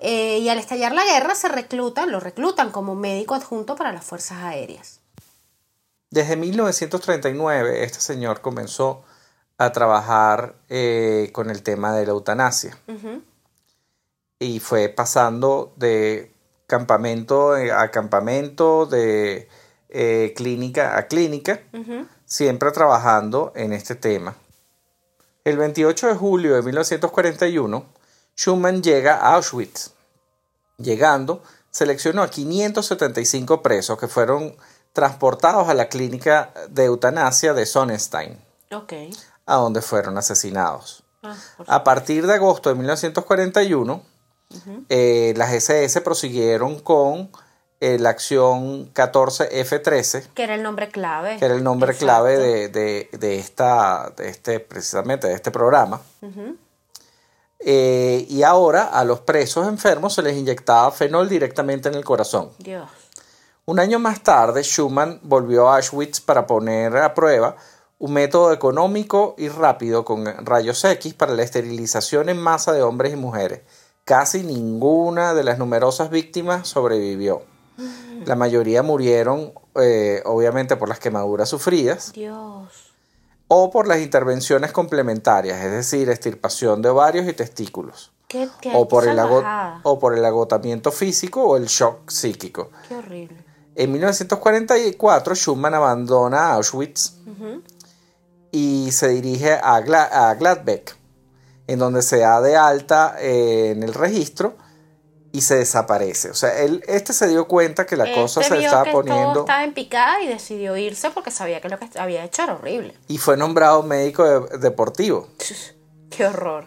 eh, y al estallar la guerra se reclutan, lo reclutan como médico adjunto para las fuerzas aéreas. Desde 1939 este señor comenzó a trabajar eh, con el tema de la eutanasia y fue pasando de campamento a campamento, de eh, clínica a clínica, siempre trabajando en este tema. El 28 de julio de 1941, Schumann llega a Auschwitz. Llegando, seleccionó a 575 presos que fueron transportados a la clínica de eutanasia de Sonnenstein, a donde fueron asesinados. Ah, A partir de agosto de 1941, eh, las SS prosiguieron con eh, la acción 14F13, que era el nombre clave. que era el nombre Exacto. clave de, de- de esta, de este, precisamente de este programa. Eh, y ahora a los presos enfermos se les inyectaba fenol directamente en el corazón. Dios. Un año más tarde, Schumann volvió a Auschwitz para poner a prueba un método económico y rápido con rayos X para la esterilización en masa de hombres y mujeres. Casi ninguna de las numerosas víctimas sobrevivió. La mayoría murieron, eh, obviamente, por las quemaduras sufridas Dios. o por las intervenciones complementarias, es decir, extirpación de ovarios y testículos, Qué, qué o por, el o por el agotamiento físico o el shock psíquico. Qué horrible. En 1944, Schumann abandona Auschwitz y se dirige a, Gla- a Gladbeck, en donde se da de alta eh, en el registro y se desaparece. O sea, él, este se dio cuenta que la cosa Este se vio estaba que todo poniendo estaba en picada y decidió irse porque sabía que lo que había hecho era horrible. y fue nombrado médico de- deportivo. Qué horror.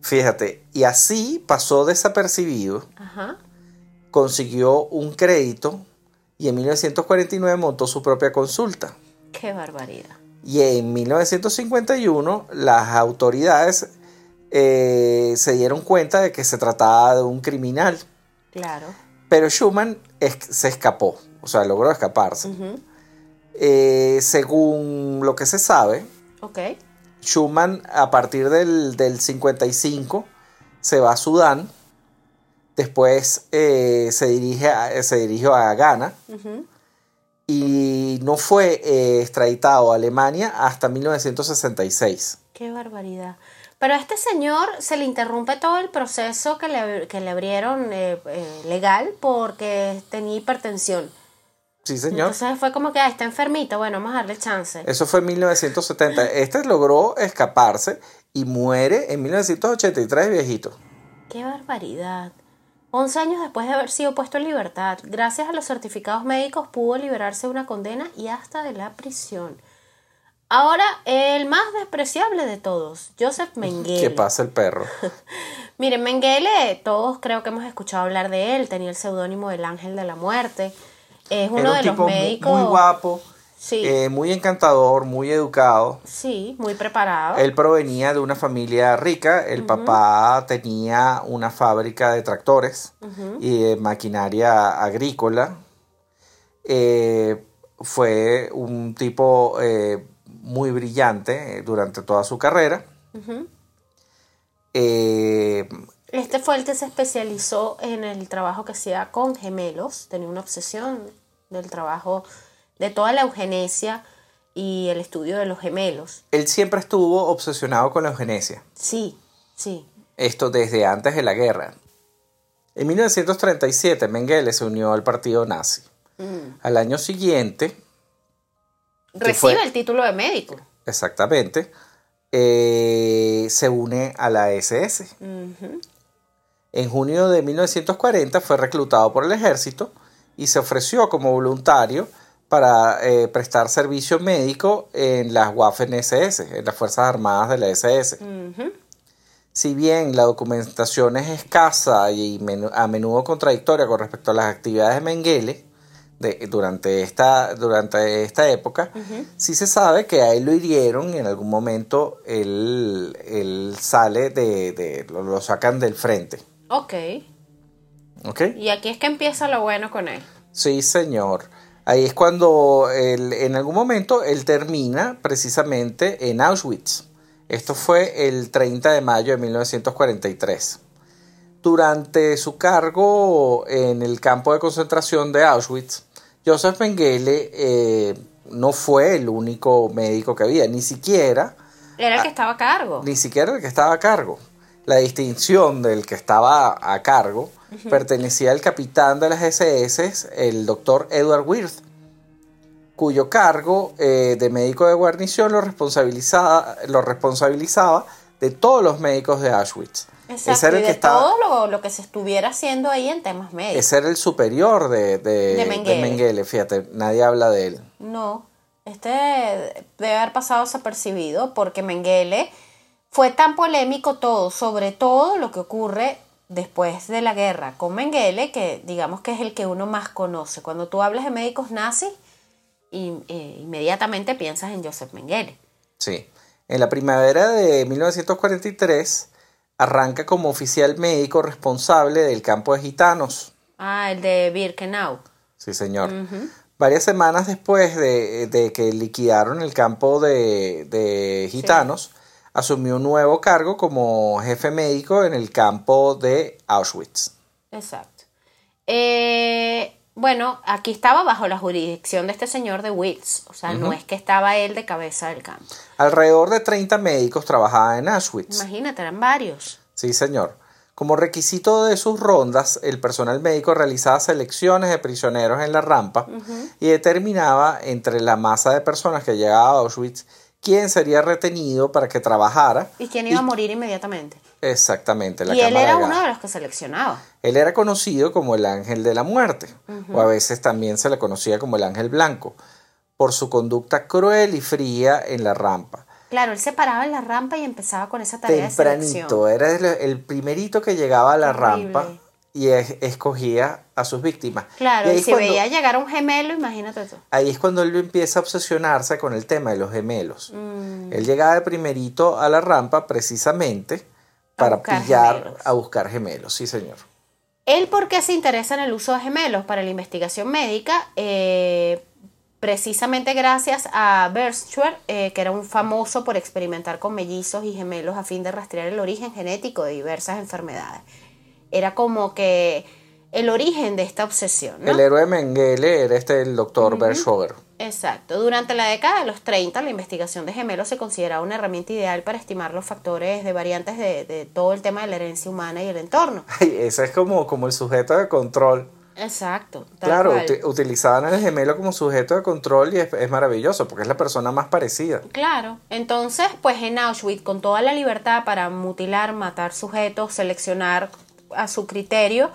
Fíjate, y así pasó desapercibido, Ajá. consiguió un crédito y en 1949 montó su propia consulta. Qué barbaridad. Y en 1951 las autoridades eh, se dieron cuenta de que se trataba de un criminal. Claro. Pero Schumann es- se escapó, o sea, logró escaparse. Eh, según lo que se sabe, Ok. Schumann a partir del, del 55 se va a Sudán, después eh, se, dirige a- se dirigió a Ghana y no fue extraditado a Alemania hasta 1966. Qué barbaridad. Pero a este señor se le interrumpe todo el proceso que le, que le abrieron eh, eh, legal porque tenía hipertensión. Sí, señor. Entonces fue como que, ah, está enfermito, bueno, vamos a darle chance. Eso fue en 1970. Este logró escaparse y muere en 1983 viejito. Qué barbaridad. 11 años después de haber sido puesto en libertad, gracias a los certificados médicos pudo liberarse de una condena y hasta de la prisión. Ahora, el más despreciable de todos, Joseph Mengele. ¿Qué pasa el perro? Miren, Mengele, todos creo que hemos escuchado hablar de él, tenía el seudónimo del Ángel de la Muerte. Es uno Era un de los tipo médicos. muy guapo, Sí, eh, muy encantador, muy educado. sí, muy preparado. Él provenía de una familia rica. El papá tenía una fábrica de tractores y de maquinaria agrícola. Eh, fue un tipo eh, muy brillante eh, durante toda su carrera. Eh, Este fue el que se especializó en el trabajo que hacía con gemelos. Tenía una obsesión del trabajo de toda la eugenesia y el estudio de los gemelos. él siempre estuvo obsesionado con la eugenesia. Sí, sí. Esto desde antes de la guerra. En 1937 Mengele se unió al partido nazi. Mm. Al año siguiente, Recibe fue? el título de médico. exactamente, eh, se une a la SS. En junio de 1940 fue reclutado por el ejército y se ofreció como voluntario para eh, prestar servicio médico en las Waffen-SS, en las Fuerzas Armadas de la SS. Si bien la documentación es escasa y a menudo contradictoria con respecto a las actividades de Mengele de- durante, esta, durante esta época, sí se sabe que a él lo hirieron y en algún momento él, él sale de, de- lo, lo sacan del frente. Ok. ¿Ok? Y aquí es que empieza lo bueno con él. Sí, señor. Ahí es cuando él, en algún momento él termina precisamente en Auschwitz. Esto fue el 30 de mayo de 1943. Durante su cargo en el campo de concentración de Auschwitz, Joseph Mengele eh, no fue el único médico que había, ni siquiera, Era el que estaba a cargo. ni siquiera el que estaba a cargo. La distinción del que estaba a cargo pertenecía al capitán de las SS, el doctor Edward Wirth, cuyo cargo eh, de médico de guarnición lo responsabilizaba, lo responsabilizaba de todos los médicos de Auschwitz. Exacto. Ese era y de que estaba, todo lo, lo que se estuviera haciendo ahí en temas médicos. ese era el superior de, de, De de Mengele. Fíjate, nadie habla de él. No, este debe haber pasado desapercibido porque Mengele fue tan polémico todo, sobre todo lo que ocurre después de la guerra con Mengele, que digamos que es el que uno más conoce. Cuando tú hablas de médicos nazis, eh, inmediatamente piensas en Joseph Mengele. Sí. En la primavera de 1943 arranca como oficial médico responsable del campo de gitanos. Ah, el de Birkenau. Sí, señor. Varias semanas después de, de que liquidaron el campo de, de gitanos, asumió un nuevo cargo como jefe médico en el campo de Auschwitz. Exacto. Eh, bueno, aquí estaba bajo la jurisdicción de este señor de Wills. O sea, no es que estaba él de cabeza del campo. Alrededor de 30 médicos trabajaban en Auschwitz. Imagínate, eran varios. Sí, señor. Como requisito de sus rondas, el personal médico realizaba selecciones de prisioneros en la rampa y determinaba entre la masa de personas que llegaba a Auschwitz quien sería retenido para que trabajara. ¿Y quién iba a morir inmediatamente? Exactamente, la y él cámara era uno de los que seleccionaba. Él era conocido como el ángel de la muerte, o a veces también se le conocía como el ángel blanco, por su conducta cruel y fría en la rampa. Claro, él se paraba en la rampa y empezaba con esa tarea de selección. Tempranito, era el, el primerito que llegaba a la Horrible. rampa y es- escogía a sus víctimas. Claro, y si cuando- veía llegar un gemelo, imagínate tú. Ahí es cuando él empieza a obsesionarse con el tema de los gemelos. Mm. Él llegaba de primerito a la rampa precisamente para pillar, gemelos. a buscar gemelos, sí señor. ¿Él por qué se interesa en el uso de gemelos para la investigación médica? Eh, precisamente gracias a Berstwer, eh, que era un famoso por experimentar con mellizos y gemelos a fin de rastrear el origen genético de diversas enfermedades. Era como que el origen de esta obsesión, ¿no? El héroe Mengele era este el doctor Verschoger. Exacto. Durante la década de los 30, la investigación de gemelos se consideraba una herramienta ideal para estimar los factores de variantes de, de todo el tema de la herencia humana y el entorno. Ay, ese es como, como el sujeto de control. Exacto. Claro, utilizaban al gemelo como sujeto de control y es, es maravilloso porque es la persona más parecida. Claro, entonces pues en Auschwitz con toda la libertad para mutilar, matar sujetos, seleccionar a su criterio,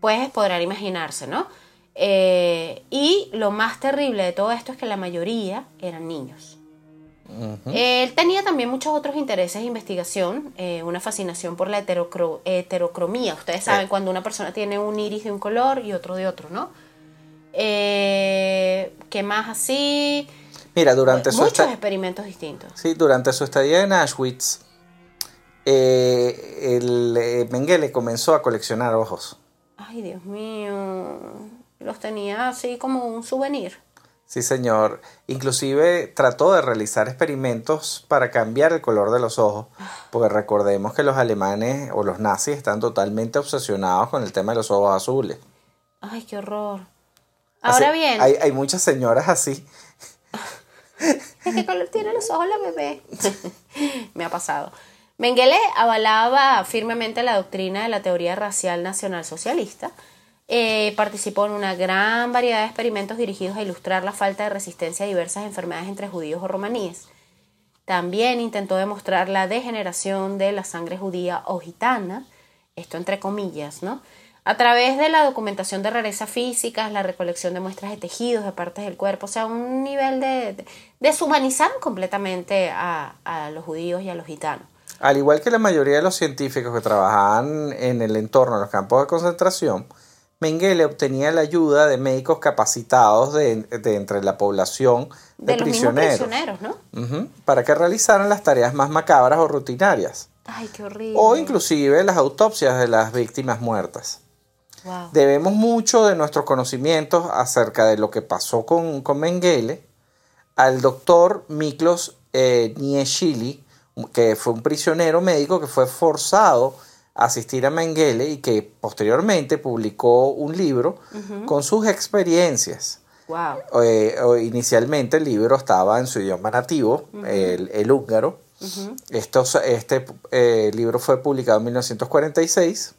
pues podrán imaginarse, ¿no? Eh, y lo más terrible de todo esto es que la mayoría eran niños. Él tenía también muchos otros intereses de investigación, eh, una fascinación por la heterocro- heterocromía. Ustedes saben cuando una persona tiene un iris de un color y otro de otro, ¿no? Eh, ¿Qué más así? Mira, durante su, Muchos esta- experimentos distintos. sí, durante su estadía en Auschwitz, eh, el, eh, Mengele comenzó a coleccionar ojos. Ay, Dios mío. Los tenía así como un souvenir. Sí, señor. Inclusive trató de realizar experimentos para cambiar el color de los ojos, porque recordemos que los alemanes o los nazis están totalmente obsesionados con el tema de los ojos azules. Ay, qué horror. Así- Ahora bien, Hay, hay muchas señoras así. ¿qué color tiene los ojos la bebé? Me ha pasado. Mengele avalaba firmemente la doctrina de la teoría racial nacional socialista. Eh, participó en una gran variedad de experimentos dirigidos a ilustrar la falta de resistencia a diversas enfermedades entre judíos o romaníes. También intentó demostrar la degeneración de la sangre judía o gitana, esto entre comillas, ¿no? A través de la documentación de rarezas físicas, la recolección de muestras de tejidos, de partes del cuerpo, o sea, un nivel de... de deshumanizar completamente a los judíos y a los gitanos. Al igual que la mayoría de los científicos que trabajaban en el entorno de los campos de concentración, Mengele obtenía la ayuda de médicos capacitados de, de entre la población de, De, los prisioneros, prisioneros, ¿no? Para que realizaran las tareas más macabras o rutinarias, Ay, qué horrible. o inclusive las autopsias de las víctimas muertas. Wow. Debemos mucho de nuestros conocimientos acerca de lo que pasó con, con Mengele al doctor Miklos eh, Nieshili, que fue un prisionero médico que fue forzado a asistir a Mengele y que posteriormente publicó un libro con sus experiencias. Wow. Eh, inicialmente el libro estaba en su idioma nativo, el, el húngaro. Estos- este eh, libro fue publicado en 1946,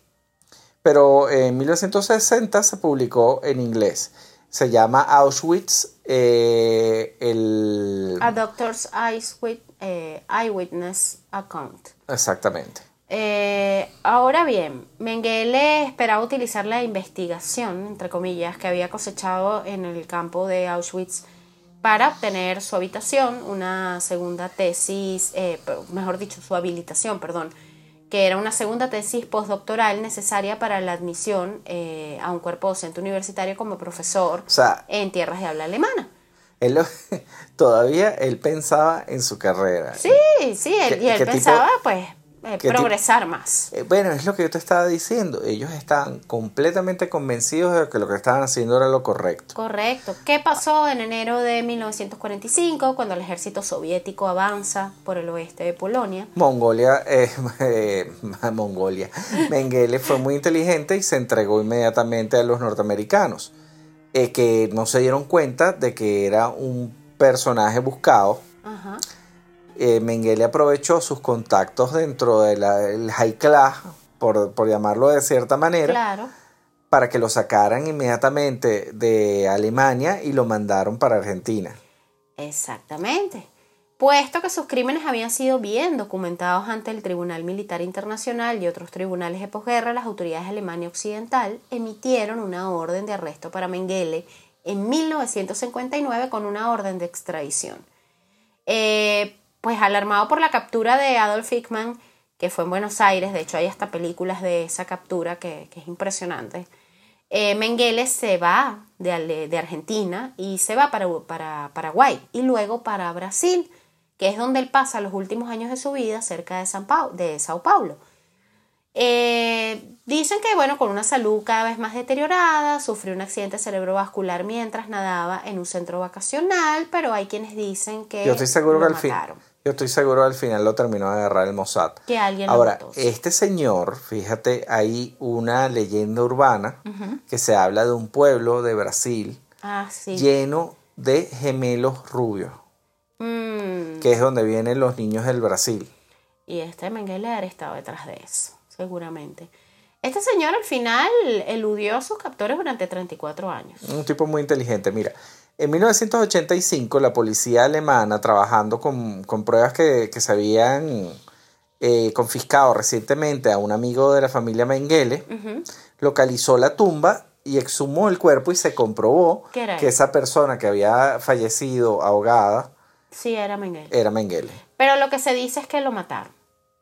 pero en 1960 se publicó en inglés. Se llama Auschwitz, eh, el... A Doctor's Eyes with, eh, Eyewitness Account. Exactamente. Eh, ahora bien, Mengele esperaba utilizar la investigación, entre comillas, que había cosechado en el campo de Auschwitz para obtener su habitación, una segunda tesis, eh, mejor dicho, su habilitación, perdón, que era una segunda tesis postdoctoral necesaria para la admisión eh, a un cuerpo docente universitario como profesor O sea, en tierras de habla alemana. Él todavía él pensaba en su carrera. Sí, sí, él, ¿Qué- y él tipo- pensaba, pues, eh, progresar más. Eh, Bueno, es lo que yo te estaba diciendo. Ellos estaban completamente convencidos de que lo que estaban haciendo era lo correcto. Correcto. ¿Qué pasó en enero de 1945 cuando el ejército soviético avanza por el oeste de Polonia? Mongolia, eh, Mongolia, Mengele fue muy inteligente y se entregó inmediatamente a los norteamericanos, eh, que no se dieron cuenta de que era un personaje buscado. Ajá. Eh, Mengele aprovechó sus contactos dentro del high class, por, por llamarlo de cierta manera, Claro. para que lo sacaran inmediatamente de Alemania y lo mandaron para Argentina. Exactamente. Puesto que sus crímenes habían sido bien documentados ante el Tribunal Militar Internacional y otros tribunales de posguerra, las autoridades de Alemania Occidental emitieron una orden de arresto para Mengele en 1959 con una orden de extradición. Eh, pues alarmado por la captura de Adolf Hickman, que fue en Buenos Aires, de hecho hay hasta películas de esa captura que, que es impresionante, eh, Mengele se va de, de, Argentina y se va para, para Paraguay y luego para Brasil que es donde él pasa los últimos años de su vida cerca de, San de Sao Paulo. Eh, dicen que, bueno, con una salud cada vez más deteriorada, sufrió un accidente cerebrovascular mientras nadaba en un centro vacacional, pero hay quienes dicen que yo estoy seguro lo que al fin, yo estoy seguro que al final lo terminó de agarrar el Mossad. Que alguien lo Ahora, mató, sí. este señor, fíjate, hay una leyenda urbana que se habla de un pueblo de Brasil Ah, sí. lleno de gemelos rubios, Mm, que es donde vienen los niños del Brasil. Y este Mengele ha estado detrás de eso, seguramente. Este señor al final eludió a sus captores durante 34 años. Un tipo muy inteligente. Mira, en 1985 la policía alemana, trabajando con, con pruebas que, que se habían eh, confiscado recientemente a un amigo de la familia Mengele, localizó la tumba y exhumó el cuerpo y se comprobó ¿Qué era que esa persona que había fallecido ahogada Sí, era Mengele. era Mengele. Pero lo que se dice es que lo mataron,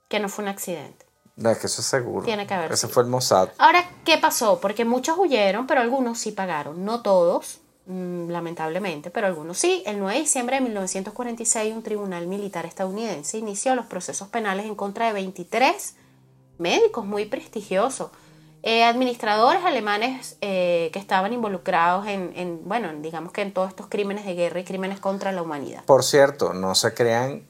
que no fue un accidente. No, es que eso es seguro. Tiene que haber Ese sido. fue el Mossad. Ahora, ¿qué pasó? Porque muchos huyeron, pero algunos sí pagaron. No todos, mm, lamentablemente, pero algunos sí. El 9 de diciembre de 1946, un tribunal militar estadounidense inició los procesos penales en contra de 23 médicos muy prestigiosos, eh, administradores alemanes eh, que estaban involucrados en, en, bueno, en, digamos que en todos estos crímenes de guerra y crímenes contra la humanidad. Por cierto, no se crean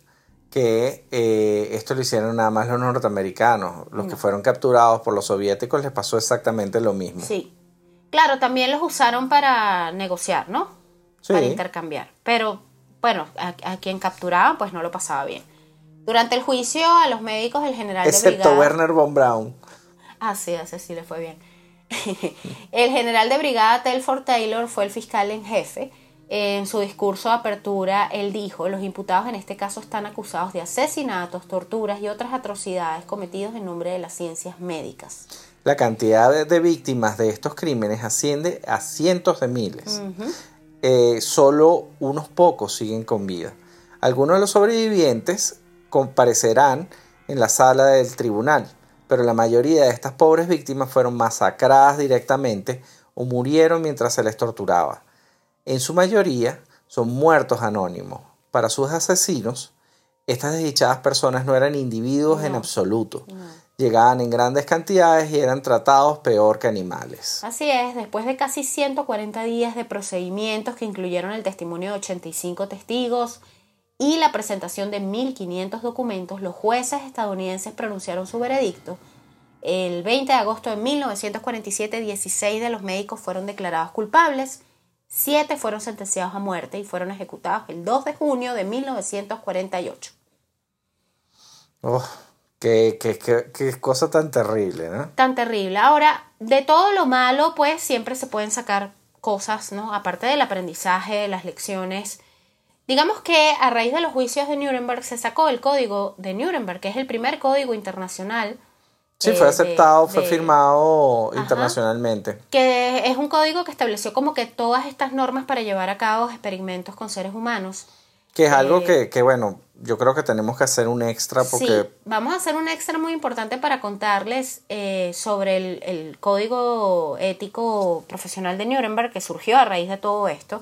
que eh, esto lo hicieron nada más los norteamericanos. Los que fueron capturados por los soviéticos les pasó exactamente lo mismo. Sí. Claro, también los usaron para negociar, ¿no? Sí. Para intercambiar. Pero, bueno, a, a quien capturaban, pues no lo pasaba bien. Durante el juicio a los médicos, el general de Excepto brigada... Werner von Braun. Ah, sí, ese sí le fue bien. el general de brigada Telford Taylor fue el fiscal en jefe. En su discurso de apertura, él dijo, los imputados en este caso están acusados de asesinatos, torturas y otras atrocidades cometidos en nombre de las ciencias médicas. La cantidad de, de víctimas de estos crímenes asciende a cientos de miles. Eh, solo unos pocos siguen con vida. Algunos de los sobrevivientes comparecerán en la sala del tribunal, pero la mayoría de estas pobres víctimas fueron masacradas directamente o murieron mientras se les torturaba. En su mayoría son muertos anónimos. Para sus asesinos, estas desdichadas personas no eran individuos en No. absoluto. Llegaban en grandes cantidades y eran tratados peor que animales. Así es, después de casi 140 días de procedimientos que incluyeron el testimonio de 85 testigos y la presentación de 1.500 documentos, los jueces estadounidenses pronunciaron su veredicto. El 20 de agosto de 1947, 16 de los médicos fueron declarados culpables, 7 fueron sentenciados a muerte y fueron ejecutados el 2 de junio de 1948. Oh, qué, qué- qué- qué cosa tan terrible, ¿no? tan terrible. Ahora, de todo lo malo, pues siempre se pueden sacar cosas, ¿no? Aparte del aprendizaje, de las lecciones. Digamos que a raíz de los juicios de Nuremberg se sacó el código de Nuremberg, que es el primer código internacional. Sí, eh, fue de- aceptado, fue de- firmado Ajá. internacionalmente. que es un código que estableció como que todas estas normas para llevar a cabo experimentos con seres humanos. Que es algo Eh, que, que, bueno, yo creo que tenemos que hacer un extra porque Sí, vamos a hacer un extra muy importante para contarles eh, sobre el, el código ético profesional de Nuremberg que surgió a raíz de todo esto.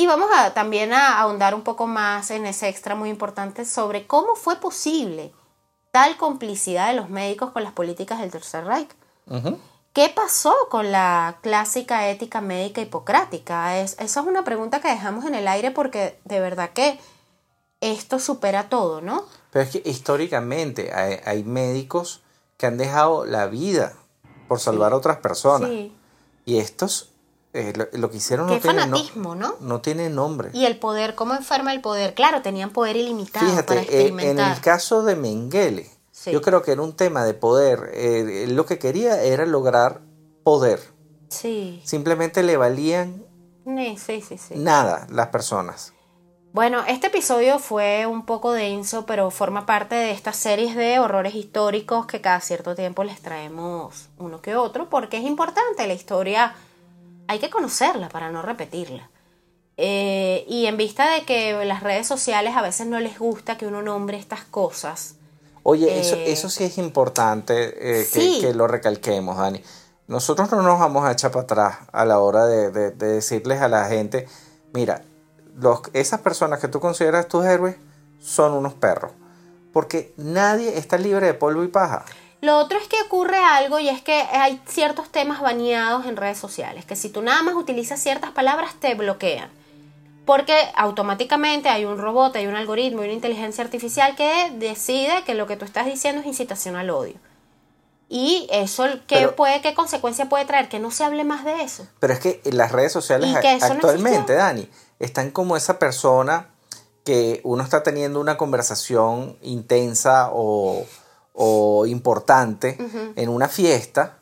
Y vamos a, también a ahondar un poco más en ese extra muy importante sobre cómo fue posible tal complicidad de los médicos con las políticas del Tercer Reich. ¿Qué pasó con la clásica ética médica hipocrática? Es, esa es una pregunta que dejamos en el aire porque de verdad que esto supera todo, ¿no? Pero es que históricamente hay, hay médicos que han dejado la vida por salvar a otras personas. Sí. Y estos, eh, lo, lo que hicieron no Qué tiene, no, fanatismo, ¿no? no tiene nombre. Y el poder, ¿cómo enferma el poder? Claro, tenían poder ilimitado para Fíjate, eh, en el caso de Mengele, Sí. yo creo que era un tema de poder. eh, lo que quería era lograr poder. Sí. Simplemente le valían Sí, sí, sí, sí. nada las personas. Bueno, este episodio fue un poco denso, pero forma parte de estas series de horrores históricos que cada cierto tiempo les traemos uno que otro, porque es importante la historia, hay que conocerla para no repetirla. Eh, y en vista de que las redes sociales a veces no les gusta que uno nombre estas cosas. Oye, eso, eh, eso sí es importante eh, que, lo recalquemos, Dani. Nosotros no nos vamos a echar para atrás a la hora de, de- de decirles a la gente, mira, los, esas personas que tú consideras tus héroes son unos perros. Porque nadie está libre de polvo y paja. Lo otro es que ocurre algo y es que hay ciertos temas baneados en redes sociales, que si tú nada más utilizas ciertas palabras te bloquean. Porque automáticamente hay un robot, hay un algoritmo, hay una inteligencia artificial que decide que lo que tú estás diciendo es incitación al odio. Y eso, ¿qué, Pero- puede, ¿qué consecuencia puede traer? Que no se hable más de eso. Pero es que las redes sociales no actualmente. Dani, están como esa persona que uno está teniendo una conversación intensa o, o importante en una fiesta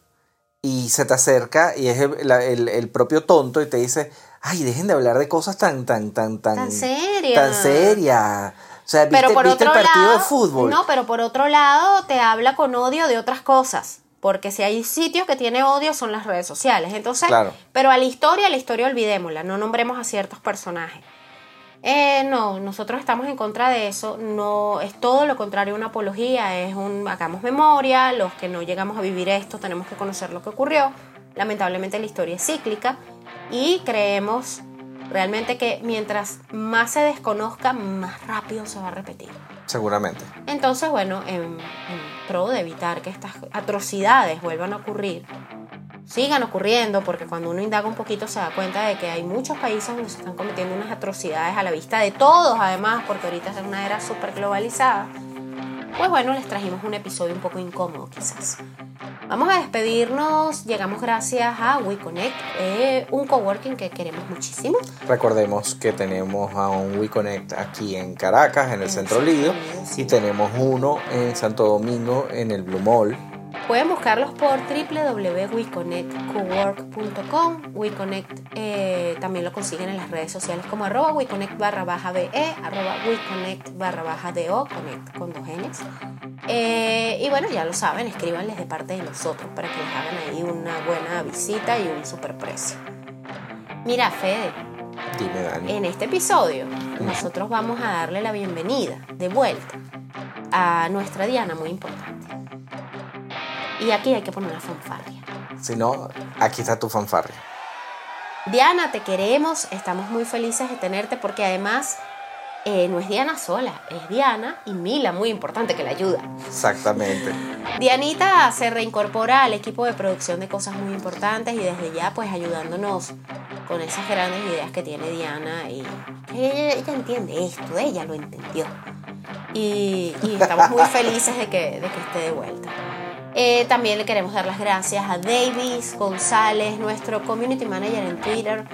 y se te acerca y es el, el- el propio tonto y te dice, ay, dejen de hablar de cosas tan, tan, tan, tan, Tan seria. tan serias. O sea, ¿viste, pero por viste otro el partido lado, de fútbol? No, pero por otro lado te habla con odio de otras cosas. Porque si hay sitios que tiene odio son las redes sociales. Entonces, Claro. pero a la historia, a la historia olvidémosla, no nombremos a ciertos personajes. Eh, no, nosotros estamos en contra de eso. No es todo lo contrario a una apología. Es un hagamos memoria. Los que no llegamos a vivir esto tenemos que conocer lo que ocurrió. Lamentablemente la historia es cíclica y creemos realmente que mientras más se desconozca, más rápido se va a repetir. Seguramente. Entonces, bueno, en, en pro de evitar que estas atrocidades vuelvan a ocurrir, sigan ocurriendo, porque cuando uno indaga un poquito se da cuenta de que hay muchos países donde se están cometiendo unas atrocidades a la vista de todos, además, porque ahorita es una era súper globalizada. Pues bueno, les trajimos un episodio un poco incómodo quizás. Vamos a despedirnos, llegamos gracias a WeConnect, eh, un coworking que queremos muchísimo. Recordemos que tenemos a un WeConnect aquí en Caracas, en el Centro Lido, y tenemos uno en Santo Domingo, en el Blue Mall. Pueden buscarlos por www.weconnectcowork.com. WeConnect eh, también lo consiguen en las redes sociales como arroba WeConnect barra baja BE, arroba WeConnect barra baja DO, Connect con dos Ns. Eh, y bueno, ya lo saben, escríbanles de parte de nosotros para que les hagan ahí una buena visita y un super precio. Mira, Fede, Dime, Dani. en este episodio nosotros vamos a darle la bienvenida de vuelta a nuestra Diana muy importante. Y aquí hay que poner una fanfarria. Si no, aquí está tu fanfarria. Diana, te queremos, estamos muy felices de tenerte porque además eh, no es Diana sola, es Diana y Mila, muy importante, que la ayuda. Exactamente. Dianita se reincorpora al equipo de producción de cosas muy importantes y desde ya pues ayudándonos con esas grandes ideas que tiene Diana y ella entiende esto, ella lo entendió. Y, y estamos muy felices de que, de que esté de vuelta. Eh, también le queremos dar las gracias a Davis González, nuestro community manager en Twitter,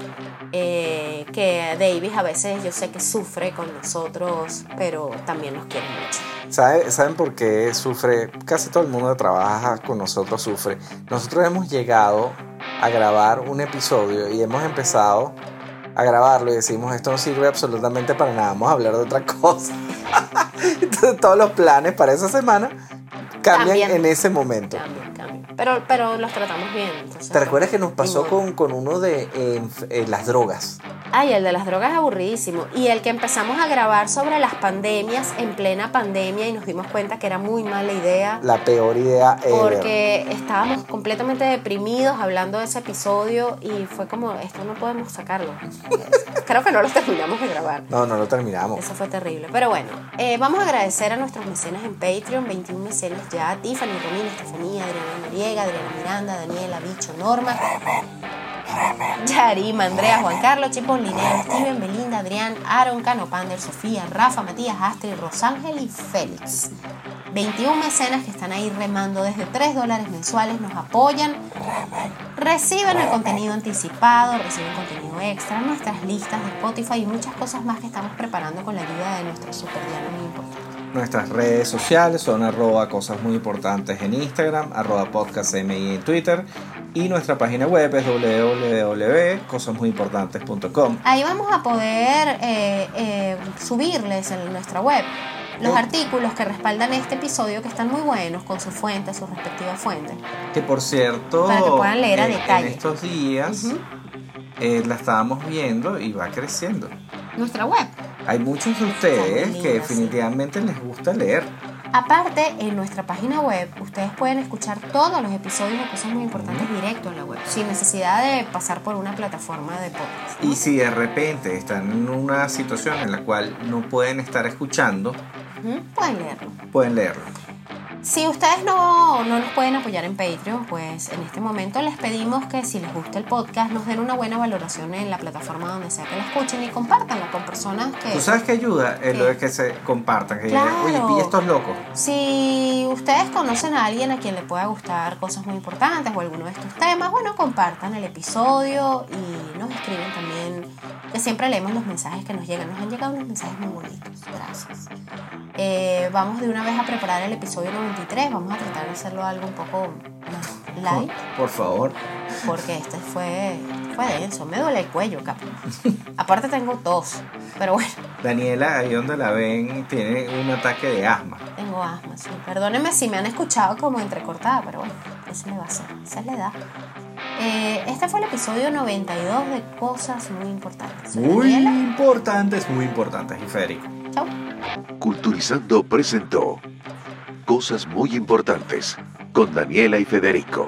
eh, que Davis a veces yo sé que sufre con nosotros, pero también nos quiere mucho. ¿Sabe- ¿Saben por qué sufre? Casi todo el mundo que trabaja con nosotros sufre. Nosotros hemos llegado a grabar un episodio y hemos empezado a grabarlo y decimos esto no sirve absolutamente para nada, vamos a hablar de otra cosa. Entonces todos los planes para esa semana cambian Cambian. en ese momento. Pero, pero los tratamos bien. entonces, ¿Te recuerdas que nos pasó con, con uno de eh, eh, las drogas? Ay, el de las drogas es aburridísimo. Y el que empezamos a grabar sobre las pandemias en plena pandemia y nos dimos cuenta que era muy mala idea. La peor idea ever. Porque estábamos completamente deprimidos hablando de ese episodio y fue como, esto no podemos sacarlo. Creo que no lo terminamos de grabar. No, no lo terminamos. Eso fue terrible. Pero bueno, eh, vamos a agradecer a nuestros mecenas en Patreon, 21 mecenas ya, Tiffany, Romina, Estefanía, Adriana Noriega, Adriana Miranda, Daniela, Bicho, Norma, Yarima, Andrea, Juan Carlos, Chipos, Linero, Steven, Belinda, Adrián, Aaron, Cano Pander, Sofía, Rafa, Matías, Astrid, Rosángel y Félix. 21 mecenas que están ahí remando desde 3 dólares mensuales, nos apoyan, reciben el contenido anticipado, reciben contenido extra, nuestras listas de Spotify y muchas cosas más que estamos preparando con la ayuda de nuestro super muy importante. Nuestras redes sociales son arroba cosas muy importantes en Instagram, arroba podcastmi en Twitter Y nuestra página web es www.cosasmuyimportantes.com. Ahí vamos a poder eh, eh, subirles en nuestra web los Oh. artículos que respaldan este episodio que están muy buenos con sus fuentes, sus respectivas fuentes. Que por cierto, Para que puedan leer a en- detalle. En estos días eh, la estábamos viendo y va creciendo. Nuestra web. Hay muchos de ustedes que definitivamente les gusta leer. Aparte, en nuestra página web ustedes pueden escuchar todos los episodios de cosas muy importantes directo en la web, sin necesidad de pasar por una plataforma de podcast. Y si de repente están en una situación en la cual no pueden estar escuchando, Pueden leerlo. pueden leerlo. Si ustedes no, no nos pueden apoyar en Patreon, pues en este momento les pedimos que si les gusta el podcast nos den una buena valoración en la plataforma donde sea que la escuchen y compártanlo con personas que... ¿Tú sabes qué ayuda? Eh, lo de que se compartan, que digan, oye, Claro. estos locos. Si ustedes conocen a alguien a quien le pueda gustar cosas muy importantes o alguno de estos temas, bueno, compartan el episodio y nos escriben también, que siempre leemos los mensajes que nos llegan. Nos han llegado unos mensajes muy bonitos, gracias. Eh, vamos de una vez a preparar el episodio 93, vamos a tratar de hacerlo algo un poco más light, Por favor. porque este fue, fue denso, me duele el cuello, capo. Aparte tengo tos, pero bueno. Daniela, ahí donde la ven, tiene un ataque de asma. Tengo asma, sí. Perdónenme si me han escuchado como entrecortada, pero bueno, eso le va a hacer. Esa es la edad. Eh, este fue el episodio 92 de Cosas Muy Importantes. Soy Muy Daniela. importantes, Muy importantes, y Federico. Chau. Culturizando presentó Cosas muy importantes con Daniela y Federico.